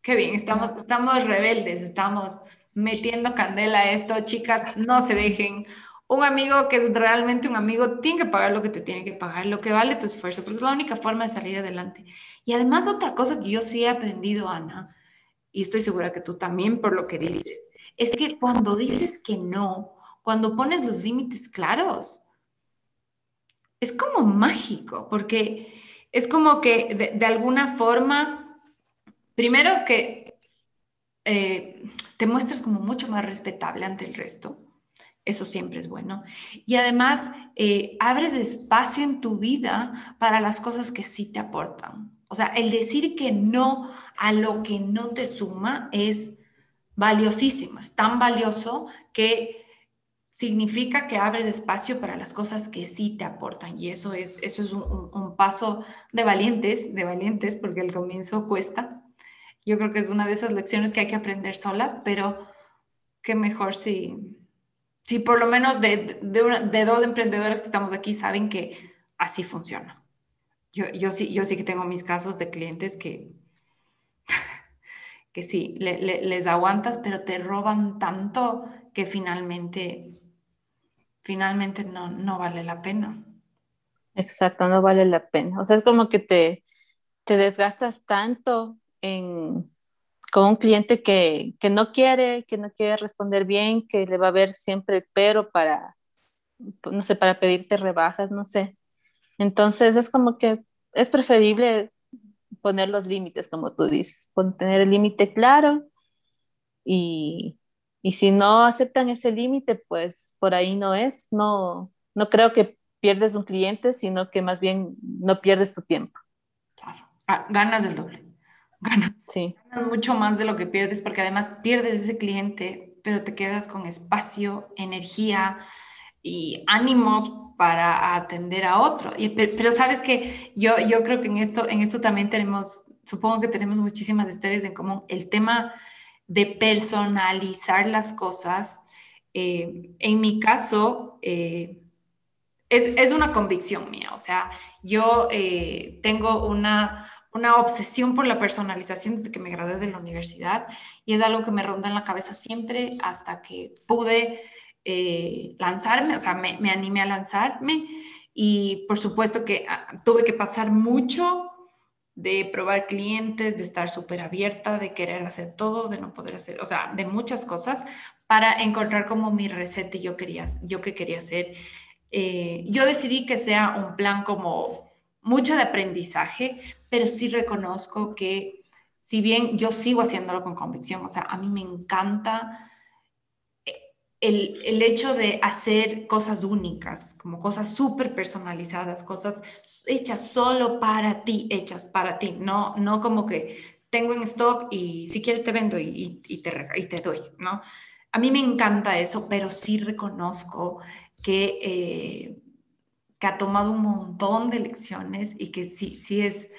Qué bien, estamos, estamos rebeldes, estamos metiendo candela a esto, chicas, no se dejen. Un amigo que es realmente un amigo tiene que pagar lo que te tiene que pagar, lo que vale tu esfuerzo, porque es la única forma de salir adelante. Y además otra cosa que yo sí he aprendido, Ana, y estoy segura que tú también por lo que dices, es que cuando dices que no, cuando pones los límites claros, es como mágico, porque es como que de, alguna forma, primero que eh, te muestras como mucho más respetable ante el resto. Eso siempre es bueno. Y además, eh, abres espacio en tu vida para las cosas que sí te aportan. O sea, el decir que no a lo que no te suma es valiosísimo, es tan valioso que significa que abres espacio para las cosas que sí te aportan. Y eso es, eso es un, paso de valientes, de valientes, porque el comienzo cuesta. Yo creo que es una de esas lecciones que hay que aprender solas, pero qué mejor si, si por lo menos de, de, de dos emprendedoras que estamos aquí saben que así funciona. Yo, yo, sí, yo sí que tengo mis casos de clientes que, que sí, les aguantas, pero te roban tanto que finalmente, finalmente no, no vale la pena. Exacto, no vale la pena. O sea, es como que te, te desgastas tanto en, con un cliente que, que, no quiere, que no quiere responder bien, que le va a ver siempre pero para, no sé, para pedirte rebajas, no sé. Entonces es como que es preferible poner los límites, como tú dices, tener el límite claro y, y, si no aceptan ese límite, pues por ahí no es. No, no creo que pierdes un cliente, sino que más bien no pierdes tu tiempo. Claro, ah, ganas del doble. Ganas, sí. ganas mucho más de lo que pierdes porque además pierdes ese cliente, pero te quedas con espacio, energía y ánimos para atender a otro. Y, pero, sabes que yo, yo creo que en esto, en esto también tenemos, supongo que tenemos muchísimas historias en común. El tema de personalizar las cosas, eh, en mi caso, eh, es, es, una convicción mía. O sea, yo eh, tengo una, una obsesión por la personalización desde que me gradué de la universidad y es algo que me ronda en la cabeza siempre hasta que pude eh, lanzarme, o sea, me, animé a lanzarme y por supuesto que ah, tuve que pasar mucho de probar clientes, de estar súper abierta, de querer hacer todo, de no poder hacer, o sea, de muchas cosas para encontrar como mi receta yo quería, yo que quería hacer. Eh, yo decidí que sea un plan como mucho de aprendizaje, pero sí reconozco que si bien yo sigo haciéndolo con convicción, o sea, a mí me encanta el, hecho de hacer cosas únicas, como cosas súper personalizadas, cosas hechas solo para ti, hechas para ti, no, no como que tengo en stock y si quieres te vendo y, y, te, y te doy, ¿no? A mí me encanta eso, pero sí reconozco que, eh, que ha tomado un montón de lecciones y que sí, sí, es,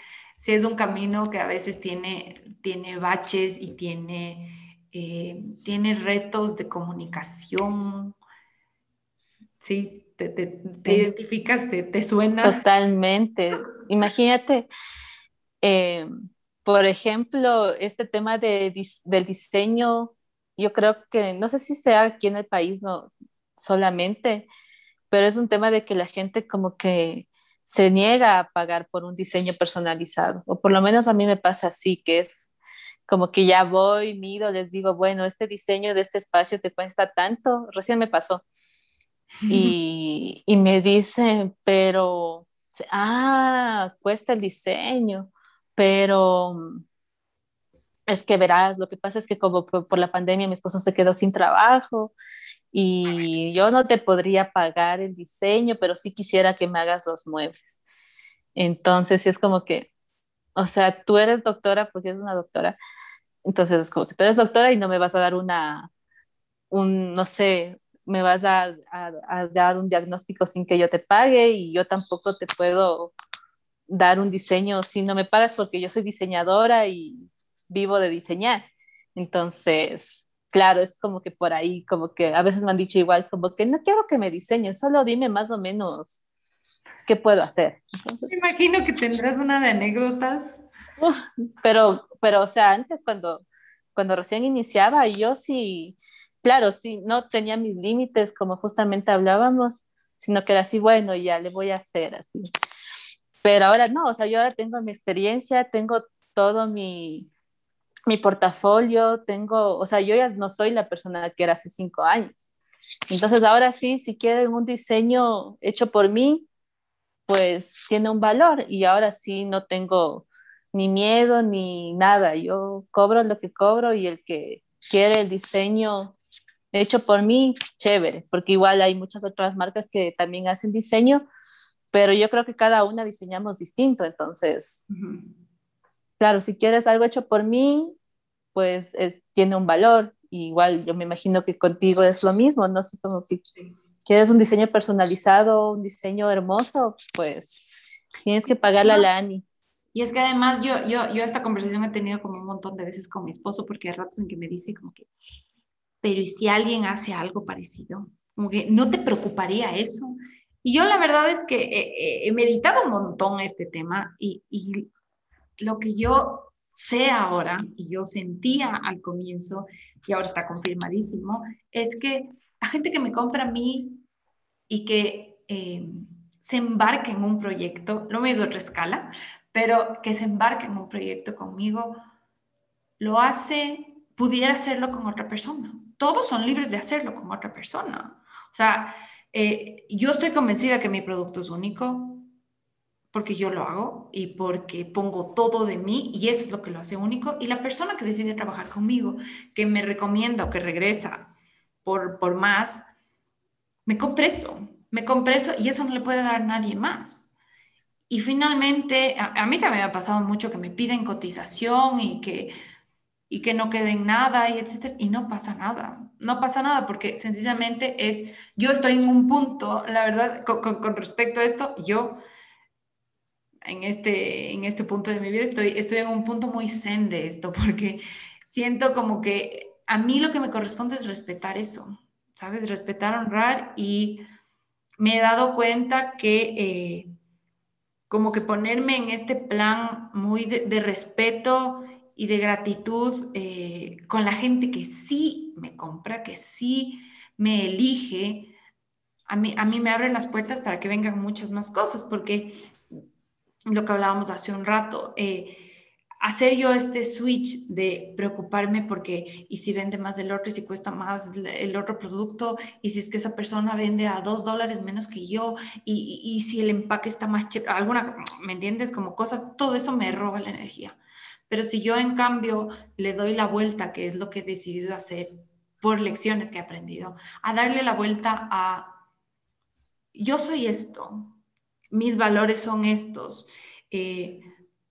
sí es un camino que a veces tiene, tiene baches y tiene eh, tiene retos de comunicación. Sí, te, te, identificas, te, suena. Totalmente. Imagínate, eh, por ejemplo, este tema de, del diseño, yo creo que, no sé si sea aquí en el país, no solamente, pero es un tema de que la gente como que se niega a pagar por un diseño personalizado, o por lo menos a mí me pasa así, que es como que ya voy, mido, les digo, bueno, este diseño de este espacio te cuesta tanto, recién me pasó. Y, y me dicen, pero, ah, cuesta el diseño, pero es que verás, lo que pasa es que como por, la pandemia mi esposo se quedó sin trabajo y yo no te podría pagar el diseño, pero sí quisiera que me hagas los muebles. Entonces, es como que, o sea, tú eres doctora porque es una doctora, entonces, como que tú eres doctora y no me vas a dar una, un, no sé, me vas a, dar un diagnóstico sin que yo te pague y yo tampoco te puedo dar un diseño si no me pagas porque yo soy diseñadora y vivo de diseñar. Entonces, claro, es como que por ahí, como que a veces me han dicho igual, como que no quiero que me diseñen, solo dime más o menos qué puedo hacer. me imagino que tendrás una de anécdotas. pero, pero, o sea, antes cuando, cuando recién iniciaba, yo sí, claro, sí, no tenía mis límites, como justamente hablábamos, sino que era así, bueno, ya le voy a hacer así. Pero ahora no, o sea, yo ahora tengo mi experiencia, tengo todo mi, mi portafolio, tengo, o sea, yo ya no soy la persona que era hace cinco años. Entonces ahora sí, si quieren un diseño hecho por mí, pues tiene un valor y ahora sí no tengo ni miedo ni nada. Yo cobro lo que cobro y el que quiere el diseño hecho por mí, chévere, porque igual hay muchas otras marcas que también hacen diseño, pero yo creo que cada una diseñamos distinto, entonces, claro, si quieres algo hecho por mí, pues tiene un valor. igual yo me imagino que contigo es lo mismo, ¿no? Si como que quieres un diseño personalizado, un diseño hermoso, pues tienes que pagarle a la ANI. Y es que además yo, yo, yo esta conversación he tenido como un montón de veces con mi esposo, porque hay ratos en que me dice como que, pero ¿y si alguien hace algo parecido? Como que no te preocuparía eso. Y yo la verdad es que he, meditado un montón este tema y, y lo que yo sé ahora, y yo sentía al comienzo, y ahora está confirmadísimo, es que la gente que me compra a mí y que eh, se embarca en un proyecto, lo mismo otra escala, pero que se embarca en un proyecto conmigo, lo hace, pudiera hacerlo con otra persona. Todos son libres de hacerlo con otra persona. O sea, eh, yo estoy convencida que mi producto es único porque yo lo hago y porque pongo todo de mí y eso es lo que lo hace único. Y la persona que decide trabajar conmigo, que me recomienda o que regresa por, por más, me compreso, me compreso y eso no le puede dar a nadie más. Y finalmente, a, mí también me ha pasado mucho que me piden cotización y que, y que no quede nada y etcétera, y no pasa nada, no pasa nada porque sencillamente es, yo estoy en un punto, la verdad, con, respecto a esto, yo en este, en este punto de mi vida estoy, estoy en un punto muy zen de esto porque siento como que a mí lo que me corresponde es respetar eso, ¿sabes? Respetar, honrar y me he dado cuenta que... Eh, como que ponerme en este plan muy de, respeto y de gratitud eh, con la gente que sí me compra, que sí me elige, a mí, a mí me abren las puertas para que vengan muchas más cosas, porque lo que hablábamos hace un rato, eh, hacer yo este switch de preocuparme porque, y si vende más del otro, y si cuesta más el otro producto, y si es que esa persona vende a dos dólares menos que yo, y, y, si el empaque está más chévere, alguna, ¿me entiendes? Como cosas, todo eso me roba la energía. Pero si yo en cambio le doy la vuelta, que es lo que he decidido hacer por lecciones que he aprendido, a darle la vuelta a, yo soy esto, mis valores son estos. Eh,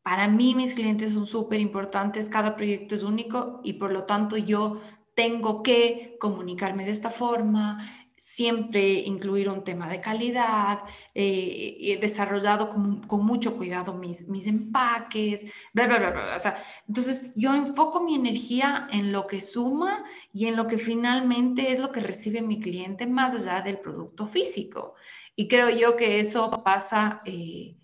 para mí mis clientes son súper importantes, cada proyecto es único y por lo tanto yo tengo que comunicarme de esta forma, siempre incluir un tema de calidad, eh, he desarrollado con, con, mucho cuidado mis, mis empaques, bla, bla, bla, bla. O sea, entonces yo enfoco mi energía en lo que suma y en lo que finalmente es lo que recibe mi cliente más allá del producto físico. Y creo yo que eso pasa... Eh,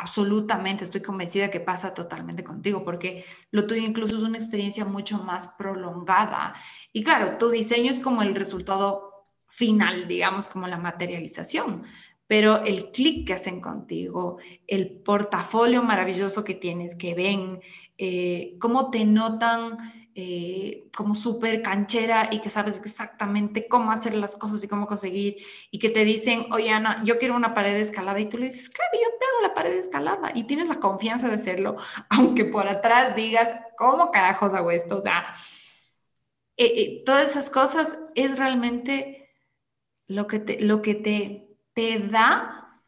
absolutamente, estoy convencida que pasa totalmente contigo, porque lo tuyo incluso es una experiencia mucho más prolongada. Y claro, tu diseño es como el resultado final, digamos, como la materialización, pero el clic que hacen contigo, el portafolio maravilloso que tienes, que ven, eh, cómo te notan eh, como súper canchera y que sabes exactamente cómo hacer las cosas y cómo conseguir y que te dicen, oye Ana, yo quiero una pared escalada y tú le dices, claro, yo te hago la pared escalada y tienes la confianza de hacerlo, aunque por atrás digas, ¿cómo carajos hago esto? O sea, eh, eh, todas esas cosas es realmente lo que te, lo que te, te da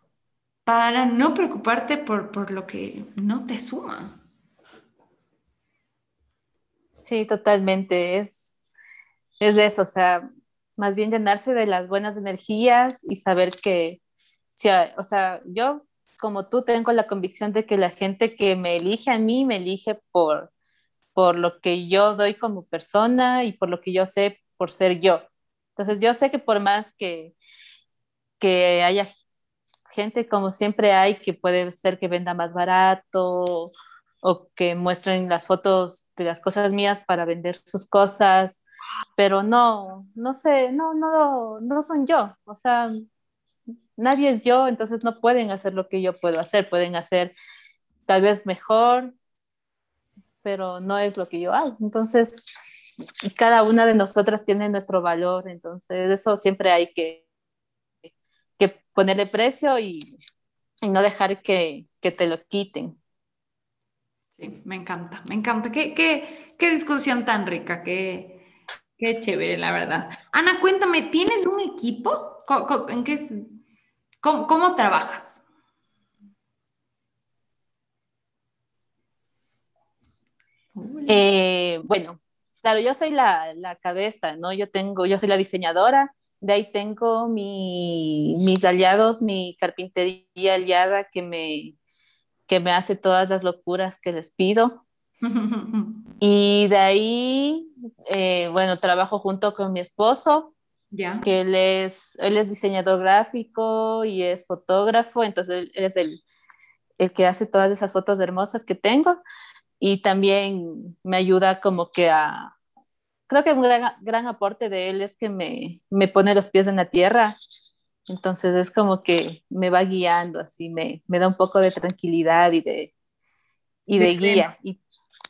para no preocuparte por, por lo que no te suma. Sí, totalmente. Es, es eso, o sea, más bien llenarse de las buenas energías y saber que, o sea, yo como tú tengo la convicción de que la gente que me elige a mí me elige por, por lo que yo doy como persona y por lo que yo sé por ser yo. Entonces yo sé que por más que, que haya gente como siempre hay que puede ser que venda más barato o que muestren las fotos de las cosas mías para vender sus cosas, pero no, no sé, no, no, no son yo, o sea, nadie es yo, entonces no pueden hacer lo que yo puedo hacer, pueden hacer tal vez mejor, pero no es lo que yo hago, entonces cada una de nosotras tiene nuestro valor, entonces eso siempre hay que, que ponerle precio y, y no dejar que, que te lo quiten. Me encanta, me encanta. Qué, qué, qué discusión tan rica, qué, qué chévere, la verdad. Ana, cuéntame, ¿tienes un equipo? ¿En qué, cómo, cómo trabajas? Eh, bueno, claro, yo soy la, la, cabeza, ¿no? Yo tengo, yo soy la diseñadora, de ahí tengo mi, mis aliados, mi carpintería aliada que me, que me hace todas las locuras que les pido. y de ahí, eh, bueno, trabajo junto con mi esposo, ya. que él es, él es diseñador gráfico y es fotógrafo, entonces él, es el, el que hace todas esas fotos hermosas que tengo. Y también me ayuda como que a, creo que un gran, gran aporte de él es que me, me, pone los pies en la tierra entonces es como que me va guiando, así me, me da un poco de tranquilidad y de, y de, guía. Y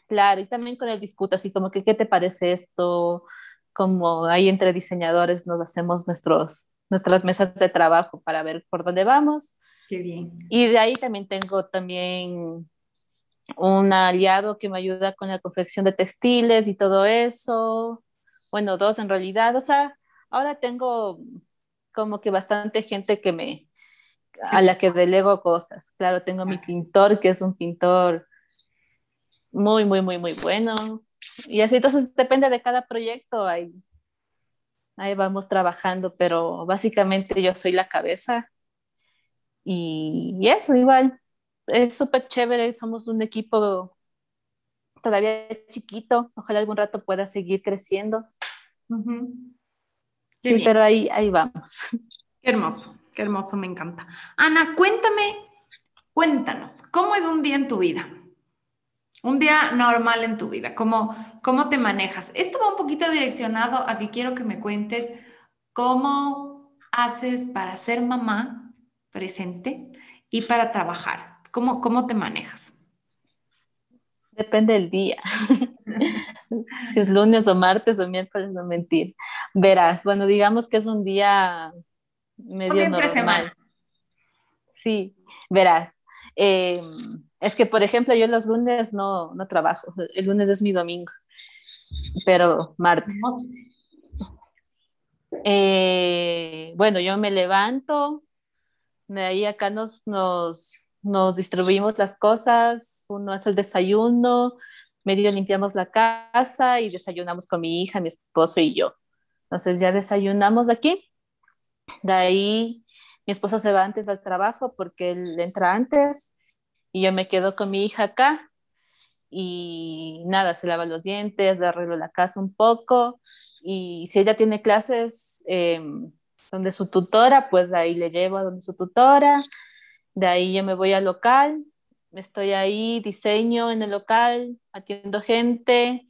claro, y también con el discuto, así como que, ¿qué te parece esto? Como ahí entre diseñadores nos hacemos nuestros, nuestras mesas de trabajo para ver por dónde vamos. Qué bien. Y de ahí también tengo también un aliado que me ayuda con la confección de textiles y todo eso. Bueno, dos en realidad. O sea, ahora tengo como que bastante gente que me, a la que delego cosas. Claro, tengo mi pintor, que es un pintor muy, muy, muy, muy bueno. Y así, entonces depende de cada proyecto, ahí, ahí vamos trabajando, pero básicamente yo soy la cabeza. Y, y eso, igual, es súper chévere, somos un equipo todavía chiquito, ojalá algún rato pueda seguir creciendo. Sí, pero ahí, ahí vamos. Qué hermoso, qué hermoso, me encanta. Ana, cuéntame, cuéntanos, ¿cómo es un día en tu vida? Un día normal en tu vida, ¿cómo, cómo te manejas? Esto va un poquito direccionado a que quiero que me cuentes cómo haces para ser mamá presente y para trabajar. ¿Cómo, cómo te manejas? Depende del día. si es lunes o martes o miércoles, no mentir. Verás, bueno, digamos que es un día medio normal. Sí, verás. Em, es que, por ejemplo, yo los lunes no, no trabajo. El lunes es mi domingo, pero martes. Eh, bueno, yo me levanto, de ahí acá nos, nos nos distribuimos las cosas, uno hace el desayuno, medio limpiamos la casa y desayunamos con mi hija, mi esposo y yo. Entonces ya desayunamos aquí. De ahí mi esposo se va antes al trabajo porque él entra antes y yo me quedo con mi hija acá y nada, se lava los dientes, arreglo la casa un poco y si ella tiene clases em, donde su tutora, pues ahí le llevo a donde su tutora de ahí yo me voy al local, estoy ahí, diseño en el local, atiendo gente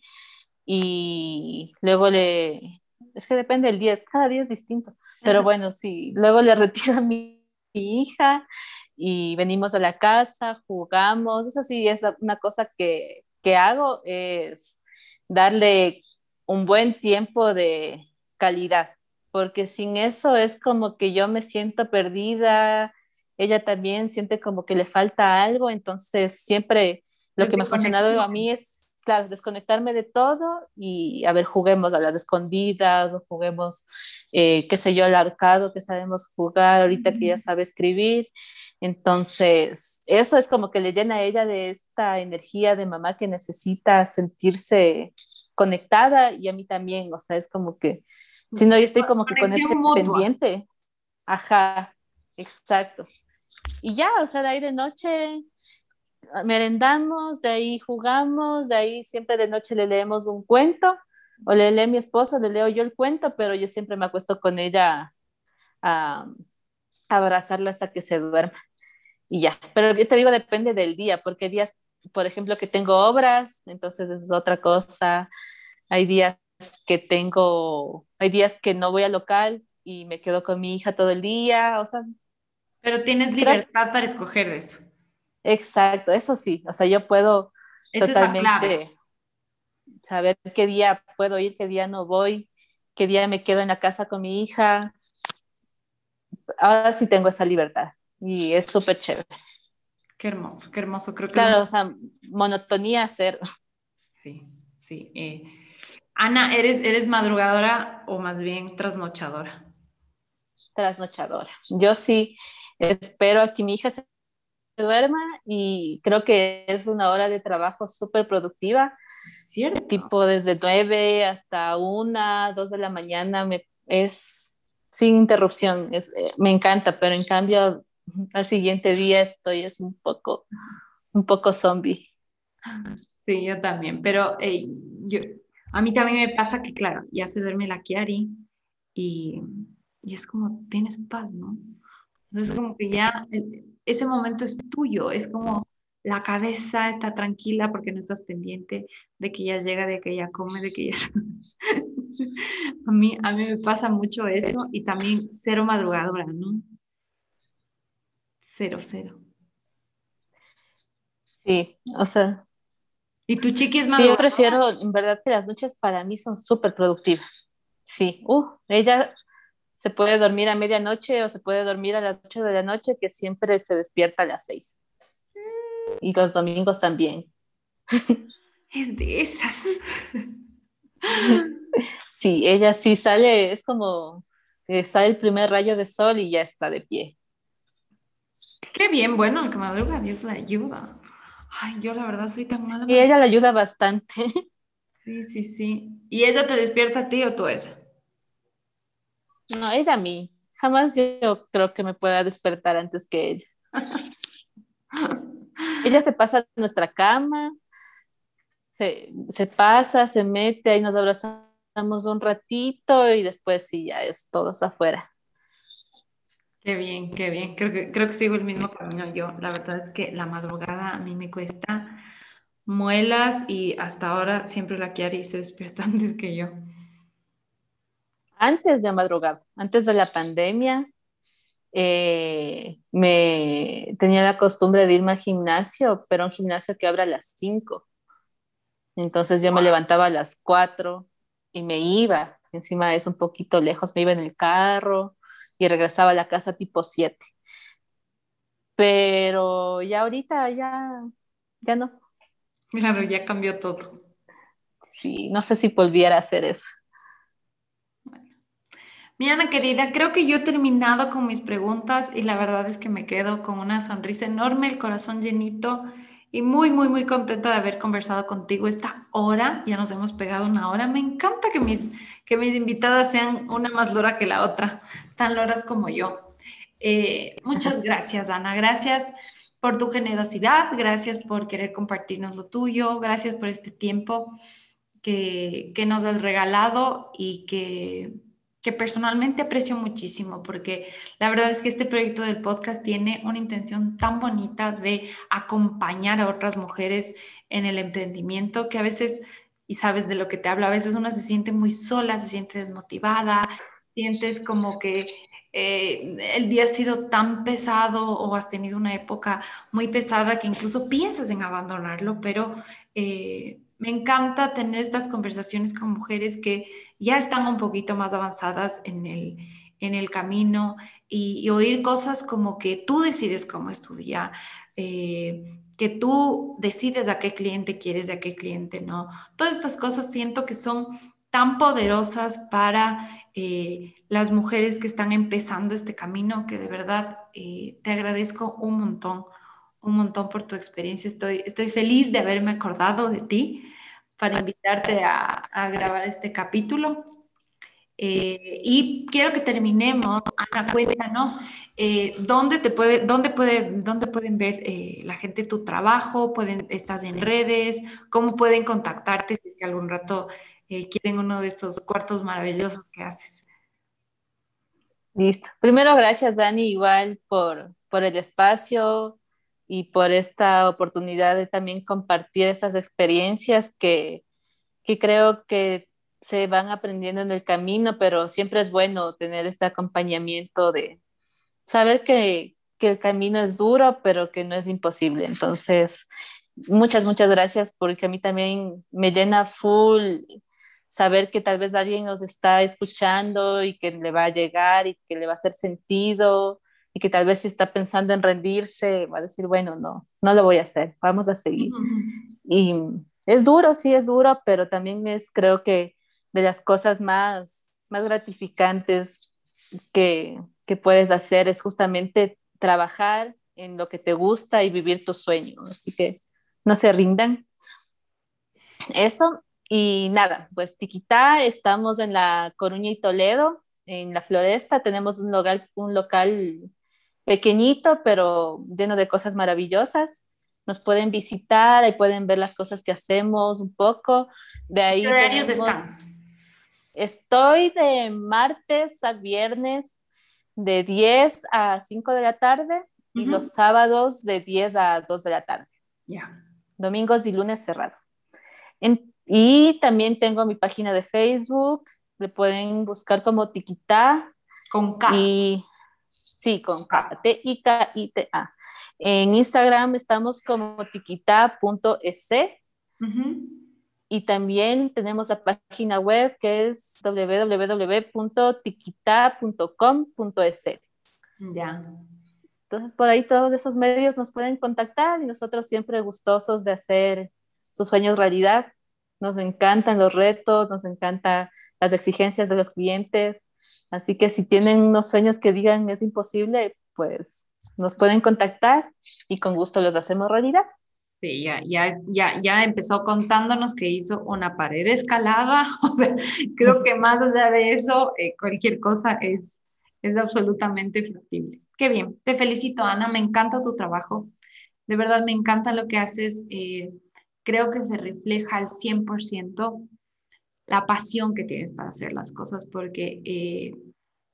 y luego le... Es que depende del día, cada día es distinto. Pero bueno, sí, luego le retiro a mi, hija y venimos a la casa, jugamos. Eso sí, es una cosa que, que hago, es darle un buen tiempo de calidad, porque sin eso es como que yo me siento perdida, ella también siente como que le falta algo, entonces siempre lo que me ha funcionado a mí es, claro, desconectarme de todo y, a ver, juguemos a las escondidas o juguemos, eh, qué sé yo, al arcado que sabemos jugar, ahorita que ya sabe escribir. Entonces, eso es como que le llena a ella de esta energía de mamá que necesita sentirse conectada y a mí también, o sea, es como que, si no, yo estoy como que con ese pendiente. Ajá, exacto. Y ya, o sea, de ahí de noche merendamos, de ahí jugamos, de ahí siempre de noche le leemos un cuento, o le lee mi esposo, le leo yo el cuento, pero yo siempre me acuesto con ella a, a abrazarla hasta que se duerma. Y ya, pero yo te digo, depende del día, porque días, por ejemplo, que tengo obras, entonces es otra cosa. Hay días que tengo, hay días que no voy al local y me quedo con mi hija todo el día, o sea. Pero tienes libertad para escoger de eso. Exacto, eso sí, o sea, yo puedo totalmente saber qué día puedo ir, qué día no voy, qué día me quedo en la casa con mi hija. Ahora sí tengo esa libertad y es súper chévere. Qué hermoso, qué hermoso. Creo que claro, o sea, monotonía cero. Sí, sí. Eh, Ana, ¿eres, ¿eres madrugadora o más bien trasnochadora? Trasnochadora. Yo sí espero a que mi hija se duerma y creo que es una hora de trabajo súper productiva. Cierto. Tipo desde 9 hasta 1, 2 de la mañana me, es sin interrupción. Es, eh, me encanta, pero en cambio al siguiente día estoy así un poco, un poco zombie. Sí, yo también, pero yo, a mí también me pasa que, claro, ya se duerme la Kiari y, y es como, tienes paz, ¿no? Entonces, como que ya ese momento es tuyo, es como la cabeza está tranquila porque no estás pendiente de que ya llega, de que ya come, de que ya... a, mí, a mí me pasa mucho eso y también cero madrugadora, ¿no? Cero, cero. Sí, o sea. ¿Y tu chiqui es madrugadora? Sí, yo prefiero, en verdad, que las noches para mí son súper productivas. Sí, uh, ella se puede dormir a medianoche o se puede dormir a las 8 de la noche, que siempre se despierta a las 6. Y los domingos también. Es de esas. Sí, ella sí sale, es como que sale el primer rayo de sol y ya está de pie. Qué bien, bueno, que madruga, Dios la ayuda. Ay, yo la verdad soy tan mala. Y ella la ayuda bastante. Sí, sí, sí. ¿Y ella te despierta a ti o tú a ella? No, ella a mí. Jamás yo creo que me pueda despertar antes que ella. ella se pasa a nuestra cama, se, pasa, se mete, ahí nos abrazamos un ratito y después sí, ya es todos afuera. Qué bien, qué bien. Creo que, creo que sigo el mismo camino yo. La verdad es que la madrugada a mí me cuesta muelas y hasta ahora siempre la Kiari se despierta antes que yo antes de madrugada, antes de la pandemia, eh, me tenía la costumbre de irme al gimnasio, pero un gimnasio que abre a las 5. Entonces yo me levantaba a las 4 y me iba. Encima es un poquito lejos, me iba en el carro y regresaba a la casa tipo 7. Pero ya ahorita ya, ya no. Claro, ya cambió todo. Sí, no sé si volviera a hacer eso. Mi Ana querida, creo que yo he terminado con mis preguntas y la verdad es que me quedo con una sonrisa enorme, el corazón llenito y muy, muy, muy contenta de haber conversado contigo esta hora. Ya nos hemos pegado una hora. Me encanta que mis, que mis invitadas sean una más lora que la otra, tan loras como yo. Eh, muchas gracias, Ana. Gracias por tu generosidad, gracias por querer compartirnos lo tuyo, gracias por este tiempo que, que nos has regalado y que que personalmente aprecio muchísimo porque la verdad es que este proyecto del podcast tiene una intención tan bonita de acompañar a otras mujeres en el emprendimiento que a veces, y sabes de lo que te hablo, a veces una se siente muy sola, se siente desmotivada, sientes como que eh, el día ha sido tan pesado o has tenido una época muy pesada que incluso piensas en abandonarlo, pero eh, me encanta tener estas conversaciones con mujeres que ya están un poquito más avanzadas en el, en el camino y, oír cosas como que tú decides cómo estudiar, eh, que tú decides a qué cliente quieres a qué cliente no. Todas estas cosas siento que son tan poderosas para eh, las mujeres que están empezando este camino que de verdad eh, te agradezco un montón un montón por tu experiencia. Estoy, estoy feliz de haberme acordado de ti para invitarte a, grabar este capítulo. Eh, y quiero que terminemos, Ana, cuéntanos eh, dónde te puede, dónde puede, dónde pueden ver eh, la gente tu trabajo, pueden, estás en redes, cómo pueden contactarte si es que algún rato quieren uno de estos cuartos maravillosos que haces. Listo. Primero, gracias, Dani, igual por, por el espacio y por esta oportunidad de también compartir esas experiencias que, que creo que se van aprendiendo en el camino, pero siempre es bueno tener este acompañamiento de saber que, que el camino es duro, pero que no es imposible. Entonces, muchas, muchas gracias porque a mí también me llena full saber que tal vez alguien nos está escuchando y que le va a llegar y que le va a hacer sentido y que tal vez si está pensando en rendirse, va a decir, bueno, no, no lo voy a hacer, vamos a seguir. Y es duro, sí es duro, pero también es, creo que, de las cosas más, más gratificantes que, que puedes hacer es justamente trabajar en lo que te gusta y vivir tus sueños. Así que no se rindan. Eso. Y nada, pues Tiquitá, estamos en la Coruña y Toledo, en la Floresta. Tenemos un local, un local pequeñito, pero lleno de cosas maravillosas. Nos pueden visitar, ahí pueden ver las cosas que hacemos un poco. De ahí ¿Qué horarios están? Estoy de martes a viernes de 10 a 5 de la tarde y los sábados de 10 a 2 de la tarde. Ya. Domingos y lunes cerrado. y también tengo mi página de Facebook, le pueden buscar como Tiquita. Con K. Y sí, con K. T-I-K-I-T-A. En Instagram estamos como tiquita.es. Y también tenemos la página web que es www.tiquita.com.es. Ya. Entonces, por ahí todos esos medios nos pueden contactar y nosotros siempre gustosos de hacer sus sueños realidad. Nos encantan los retos, nos encantan las exigencias de los clientes. Así que si tienen unos sueños que digan es imposible, pues nos pueden contactar y con gusto los hacemos realidad. Sí, ya, ya, ya, ya empezó contándonos que hizo una pared escalada. Creo que más allá de eso, eh, cualquier cosa es, es absolutamente factible. Qué bien, te felicito, Ana, me encanta tu trabajo. De verdad, me encanta lo que haces. Eh, creo que se refleja al 100% la pasión que tienes para hacer las cosas, porque eh,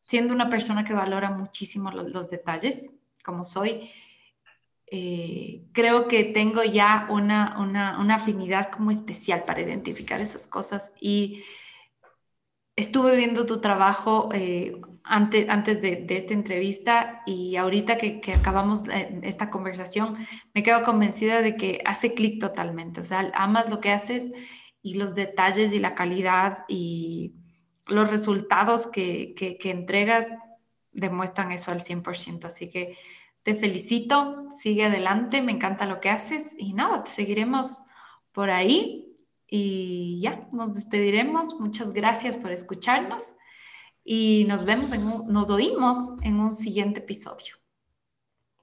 siendo una persona que valora muchísimo los, detalles, como soy, eh, creo que tengo ya una, una, afinidad como especial para identificar esas cosas. Y estuve viendo tu trabajo eh, antes, antes de, esta entrevista y ahorita que, que, acabamos esta conversación me quedo convencida de que hace clic totalmente, o sea, amas lo que haces y los detalles y la calidad y los resultados que, que, entregas demuestran eso al 100%, así que te felicito, sigue adelante, me encanta lo que haces y nada, te seguiremos por ahí y ya, nos despediremos. Muchas gracias por escucharnos y nos vemos, en nos oímos en un siguiente episodio.